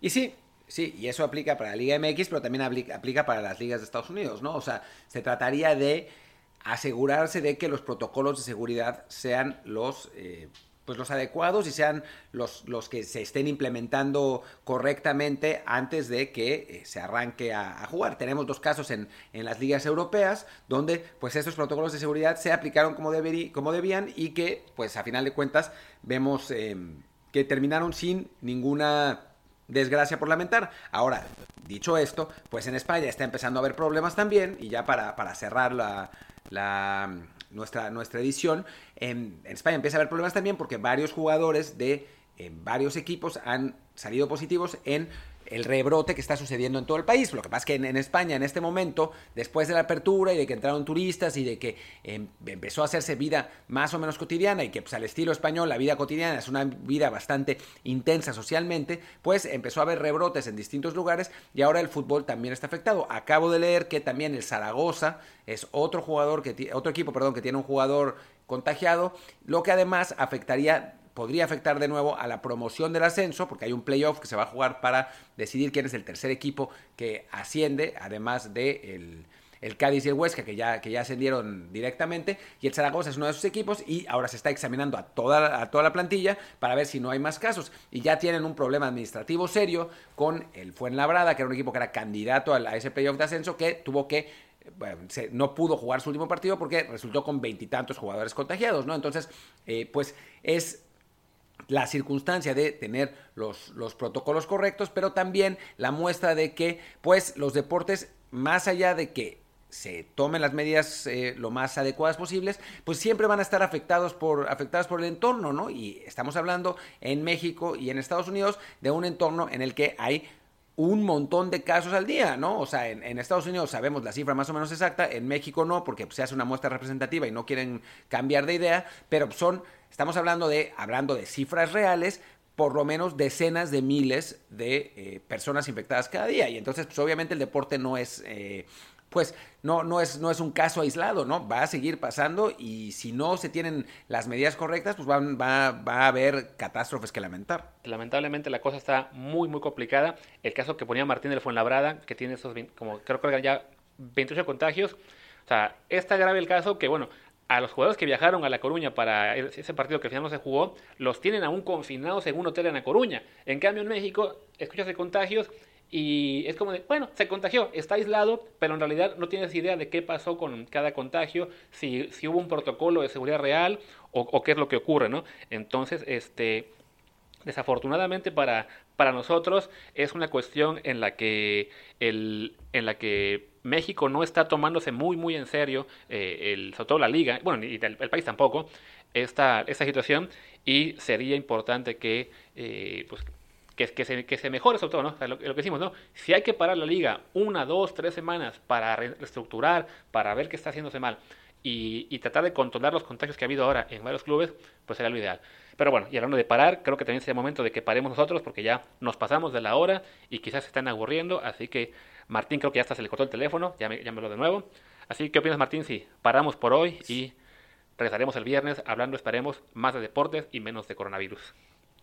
Speaker 1: Y sí, Sí, y eso aplica para la Liga MX, pero también aplica para las ligas de Estados Unidos, ¿no? O sea, se trataría de asegurarse de que los protocolos de seguridad sean los eh, pues los adecuados y sean los, los que se estén implementando correctamente antes de que eh, se arranque a, jugar. Tenemos dos casos en, en, las ligas europeas donde pues estos protocolos de seguridad se aplicaron como, como debían y que pues a final de cuentas vemos em, que terminaron sin ninguna desgracia por lamentar. Ahora, dicho esto, pues en España está empezando a haber problemas también y ya para, para cerrar la, la nuestra, nuestra edición, en, España empieza a haber problemas también porque varios jugadores de eh, varios equipos han salido positivos en el rebrote que está sucediendo en todo el país. Lo que pasa es que en, España, en este momento, después de la apertura y de que entraron turistas y de que em, empezó a hacerse vida más o menos cotidiana y que pues, al estilo español la vida cotidiana es una vida bastante intensa socialmente, pues empezó a haber rebrotes en distintos lugares y ahora el fútbol también está afectado. Acabo de leer que también el Zaragoza es otro jugador que otro equipo, perdón, que tiene un jugador contagiado, lo que además afectaría podría afectar de nuevo a la promoción del ascenso, porque hay un playoff que se va a jugar para decidir quién es el tercer equipo que asciende, además de el, Cádiz y el Huesca, que ya, que ya ascendieron directamente, y el Zaragoza es uno de esos equipos, y ahora se está examinando a toda, a toda la plantilla para ver si no hay más casos. Y ya tienen un problema administrativo serio con el Fuenlabrada, que era un equipo que era candidato a, ese playoff de ascenso, que tuvo que bueno, no pudo jugar su último partido porque resultó con veintitantos jugadores contagiados, ¿no? Entonces, eh, pues es la circunstancia de tener los, los, protocolos correctos, pero también la muestra de que, pues, los deportes, más allá de que se tomen las medidas eh, lo más adecuadas posibles, pues siempre van a estar afectados por, afectadas por el entorno, ¿no? Y estamos hablando en México y en Estados Unidos de un entorno en el que hay un montón de casos al día, ¿no? O sea, en, Estados Unidos sabemos la cifra más o menos exacta, en México no, porque se hace una muestra representativa y no quieren cambiar de idea, pero son Estamos hablando de, hablando de cifras reales, por lo menos decenas de miles de eh, personas infectadas cada día. Y entonces, pues obviamente el deporte no es, eh, pues no, no, es, no es un caso aislado, ¿no? Va a seguir pasando y si no se tienen las medidas correctas, pues va, va, va a haber catástrofes que lamentar.
Speaker 2: Lamentablemente la cosa está muy, muy complicada. El caso que ponía Martín del Fuenlabrada, que tiene esos, como creo que ya 28 contagios. O sea, está grave el caso que, bueno, a los jugadores que viajaron a La Coruña para ese partido que al final no se jugó, los tienen aún confinados en un hotel en La Coruña. En cambio, en México, escuchas de contagios y es como de, bueno, se contagió, está aislado, pero en realidad no tienes idea de qué pasó con cada contagio, si, si hubo un protocolo de seguridad real o, o qué es lo que ocurre, ¿no? Entonces, este Desafortunadamente para, para nosotros es una cuestión en la que el, en la que México no está tomándose muy muy en serio eh, el, sobre todo la liga, bueno y el, país tampoco esta, esta situación y sería importante que eh, pues, que, se, que se mejore sobre todo, ¿no? lo, que decimos, ¿no? Si hay que parar la liga una, dos, tres semanas para reestructurar, para ver qué está haciéndose mal y, tratar de controlar los contagios que ha habido ahora en varios clubes, pues sería lo ideal. Pero bueno, y hablando de parar, creo que también sería momento de que paremos nosotros porque ya nos pasamos de la hora y quizás se están aburriendo, así que Martín creo que ya hasta se le cortó el teléfono, ya me, llámelo de nuevo. Así que, ¿qué opinas Martín? Si paramos por hoy y regresaremos el viernes hablando, esperemos, más de deportes y menos de coronavirus.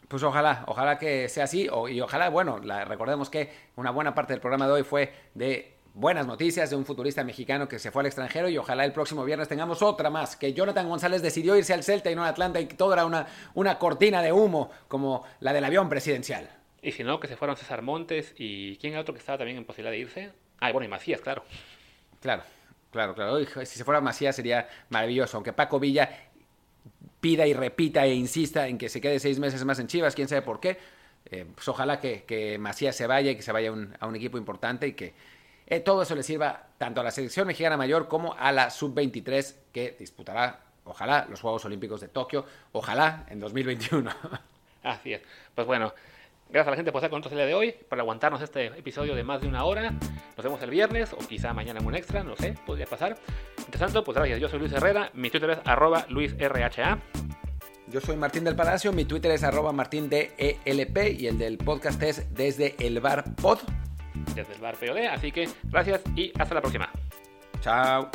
Speaker 1: Pues ojalá, ojalá que sea así y ojalá, bueno, recordemos que una buena parte del programa de hoy fue de buenas noticias de un futurista mexicano que se fue al extranjero y ojalá el próximo viernes tengamos otra más, que Jonathan González decidió irse al Celta y no al Atlanta y todo era una, una cortina de humo como la del avión presidencial.
Speaker 2: Y si no, que se fueron César Montes y ¿quién era otro que estaba también en posibilidad de irse? Ah, bueno, y Macías, claro.
Speaker 1: Claro, claro, claro. Si se fuera Macías sería maravilloso, aunque Paco Villa pida y repita e insista en que se quede seis meses más en Chivas, quién sabe por qué. Eh, pues ojalá que, que, Macías se vaya y que se vaya a un equipo importante y que eh, todo eso le sirva tanto a la selección mexicana mayor como a la sub-23 que disputará, ojalá, los Juegos Olímpicos de Tokio, ojalá en 2021.
Speaker 2: Así es. Pues bueno, gracias a la gente por estar con nosotros el día de hoy, por aguantarnos este episodio de más de una hora. Nos vemos el viernes o quizá mañana en un extra, no sé, podría pasar. Mientras tanto, pues gracias. Yo soy Luis Herrera, mi Twitter es arroba luisrha.
Speaker 1: Yo soy Martín del Palacio, mi Twitter es arroba martindelp y el del podcast es desde el bar pod.
Speaker 2: Desde el bar POD, así que gracias y hasta la próxima.
Speaker 1: Chao.